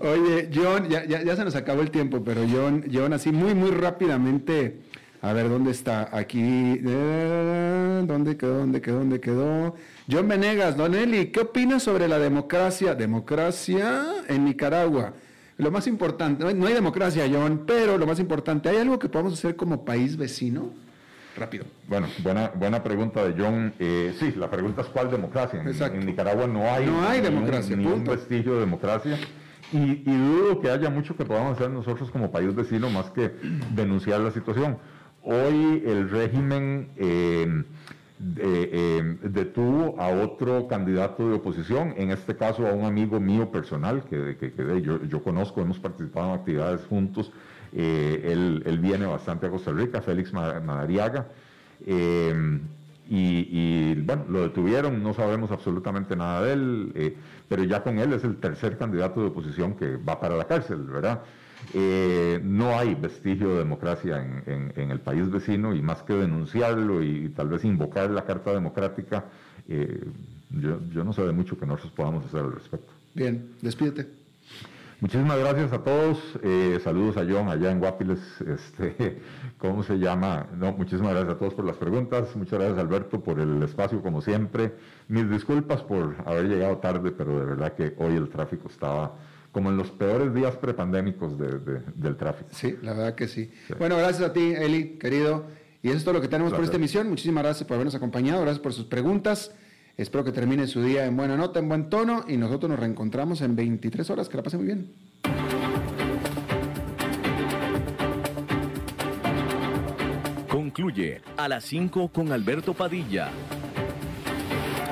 C: Oye, John, ya, ya, se nos acabó el tiempo, pero John, John, así muy, muy rápidamente, a ver, ¿dónde está? Aquí, eh, ¿dónde quedó? ¿Dónde quedó? ¿Dónde quedó? John Venegas, Don Eli, ¿qué opinas sobre la democracia? Democracia en Nicaragua. Lo más importante, no hay, democracia, John, pero lo más importante, ¿hay algo que podamos hacer como país vecino? Rápido.
F: Bueno, buena, buena pregunta de John. Eh, sí, la pregunta es cuál democracia. En, Nicaragua no hay,
C: no hay democracia,
F: ni un vestigio de democracia. Y, dudo que haya mucho que podamos hacer nosotros como país vecino más que denunciar la situación. Hoy el régimen... Eh, eh, detuvo a otro candidato de oposición, en este caso a un amigo mío personal que, yo, conozco, hemos participado en actividades juntos, eh, él, viene bastante a Costa Rica, Félix Madariaga, eh, y, bueno, lo detuvieron, no sabemos absolutamente nada de él, pero ya con él es el tercer candidato de oposición que va para la cárcel, ¿verdad? Eh, no hay vestigio de democracia en, el país vecino y más que denunciarlo y, tal vez invocar la Carta Democrática, eh, yo, no sé de mucho que nosotros podamos hacer al respecto.
C: Bien, despídete.
F: Muchísimas gracias a todos. Eh, saludos a John allá en Guapiles. Este, ¿Cómo se llama? No, muchísimas gracias a todos por las preguntas. Muchas gracias Alberto por el espacio como siempre. Mis disculpas por haber llegado tarde, pero de verdad que hoy el tráfico estaba como en los peores días prepandémicos del tráfico.
C: Sí, la verdad que sí. Bueno, gracias a ti, Eli, querido. Y eso es todo lo que tenemos por esta emisión. Muchísimas gracias por habernos acompañado, gracias por sus preguntas. Espero que termine su día en buena nota, en buen tono y nosotros nos reencontramos en 23 horas. Que la pase muy bien.
B: Concluye a las 5 con Alberto Padilla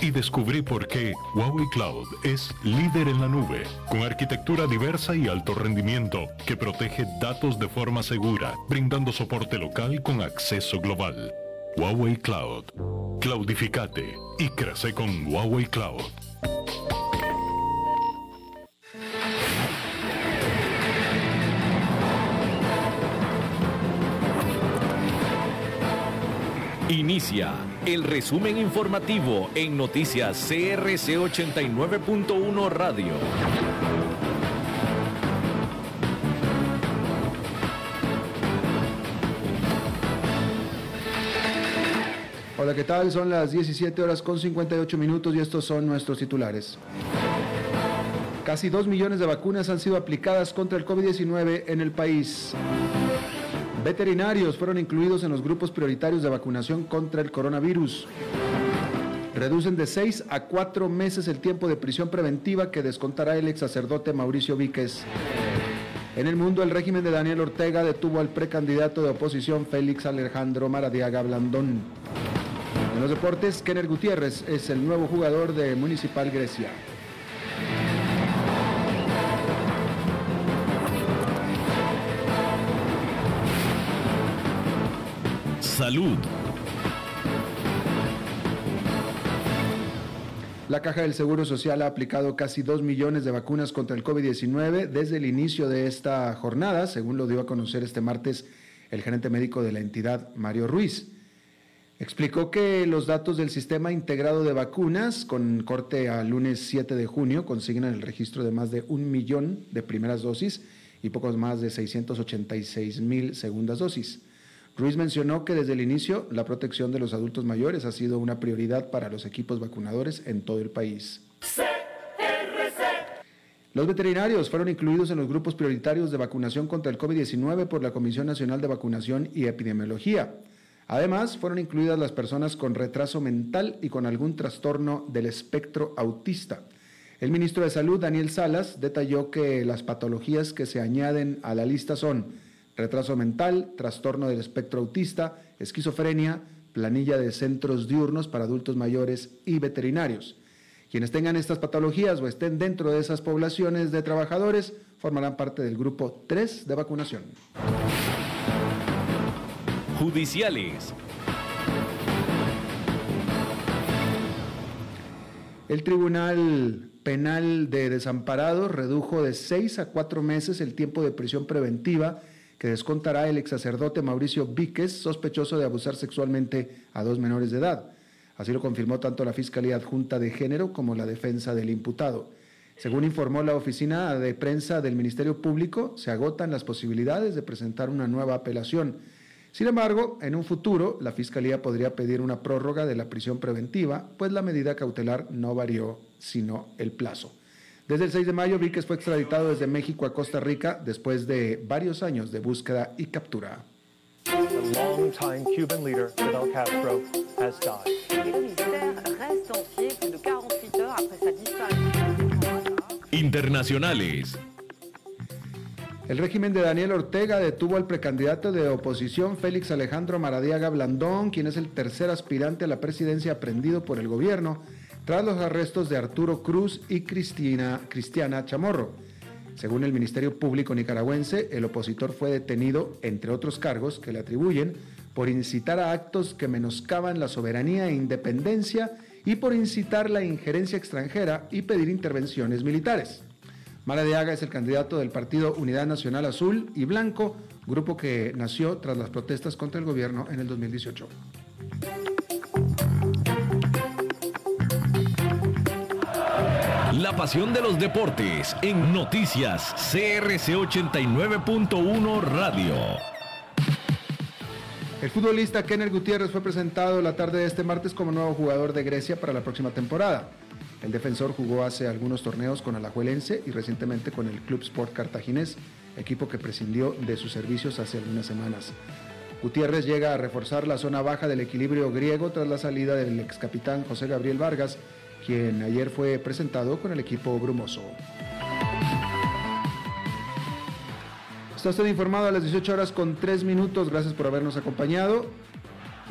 D: y descubrí por qué Huawei Cloud es líder en la nube, con arquitectura diversa y alto rendimiento que protege datos de forma segura, brindando soporte local con acceso global. Huawei Cloud. Cloudificate y crece con Huawei Cloud.
B: Inicia el resumen informativo en noticias CRC 89.1 Radio.
C: Hola, ¿qué tal? Son las 17 horas con 58 minutos y estos son nuestros titulares. Casi 2 millones de vacunas han sido aplicadas contra el COVID-19 en el país. Veterinarios fueron incluidos en los grupos prioritarios de vacunación contra el coronavirus. Reducen de seis a cuatro meses el tiempo de prisión preventiva que descontará el ex sacerdote Mauricio Víquez. En el mundo, el régimen de Daniel Ortega detuvo al precandidato de oposición Félix Alejandro Maradiaga Blandón. En los deportes, Kenner Gutiérrez es el nuevo jugador de Municipal Grecia. La Caja del Seguro Social ha aplicado casi 2 millones de vacunas contra el COVID-19 desde el inicio de esta jornada, según lo dio a conocer este martes el gerente médico de la entidad, Mario Ruiz. Explicó que los datos del sistema integrado de vacunas, con corte al lunes 7 de junio, consignan el registro de más de un millón de primeras dosis y pocos más de 686 mil segundas dosis. Ruiz mencionó que desde el inicio la protección de los adultos mayores ha sido una prioridad para los equipos vacunadores en todo el país. Los veterinarios fueron incluidos en los grupos prioritarios de vacunación contra el COVID-19 por la Comisión Nacional de Vacunación y Epidemiología. Además, fueron incluidas las personas con retraso mental y con algún trastorno del espectro autista. El ministro de Salud, Daniel Salas, detalló que las patologías que se añaden a la lista son retraso mental, trastorno del espectro autista, esquizofrenia, planilla de centros diurnos para adultos mayores y veterinarios. Quienes tengan estas patologías o estén dentro de esas poblaciones de trabajadores formarán parte del grupo 3 de vacunación.
B: Judiciales.
C: El Tribunal Penal de Desamparados redujo de seis a cuatro meses el tiempo de prisión preventiva que descontará el ex sacerdote Mauricio Víquez, sospechoso de abusar sexualmente a dos menores de edad. Así lo confirmó tanto la Fiscalía Adjunta de Género como la defensa del imputado. Según informó la oficina de prensa del Ministerio Público, se agotan las posibilidades de presentar una nueva apelación. Sin embargo, en un futuro, la Fiscalía podría pedir una prórroga de la prisión preventiva, pues la medida cautelar no varió, sino el plazo. Desde el 6 de mayo, Víquez fue extraditado desde México a Costa Rica después de varios años de búsqueda y captura.
B: Internacionales.
C: El régimen de Daniel Ortega detuvo al precandidato de oposición Félix Alejandro Maradiaga Blandón, quien es el tercer aspirante a la presidencia prendido por el gobierno tras los arrestos de Arturo Cruz y Cristina, Cristiana Chamorro. Según el Ministerio Público nicaragüense, el opositor fue detenido, entre otros cargos que le atribuyen, por incitar a actos que menoscaban la soberanía e independencia y por incitar la injerencia extranjera y pedir intervenciones militares. Mara de Haga es el candidato del Partido Unidad Nacional Azul y Blanco, grupo que nació tras las protestas contra el gobierno en el 2018.
B: La pasión de los deportes en noticias CRC 89.1 Radio.
C: El futbolista Kenner Gutiérrez fue presentado la tarde de este martes como nuevo jugador de Grecia para la próxima temporada. El defensor jugó hace algunos torneos con Alajuelense y recientemente con el Club Sport Cartaginés, equipo que prescindió de sus servicios hace algunas semanas. Gutiérrez llega a reforzar la zona baja del equilibrio griego tras la salida del ex capitán José Gabriel Vargas, quien ayer fue presentado con el equipo brumoso. Está usted informado a las 18 horas con 3 minutos. Gracias por habernos acompañado.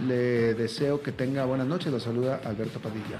C: Le deseo que tenga buenas noches. Lo saluda Alberto Padilla.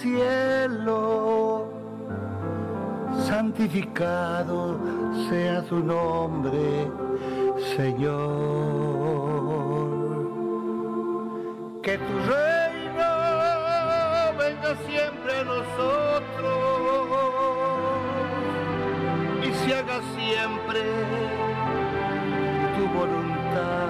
G: Cielo, santificado sea tu nombre, Señor. Que tu reino venga siempre a nosotros y se haga siempre tu voluntad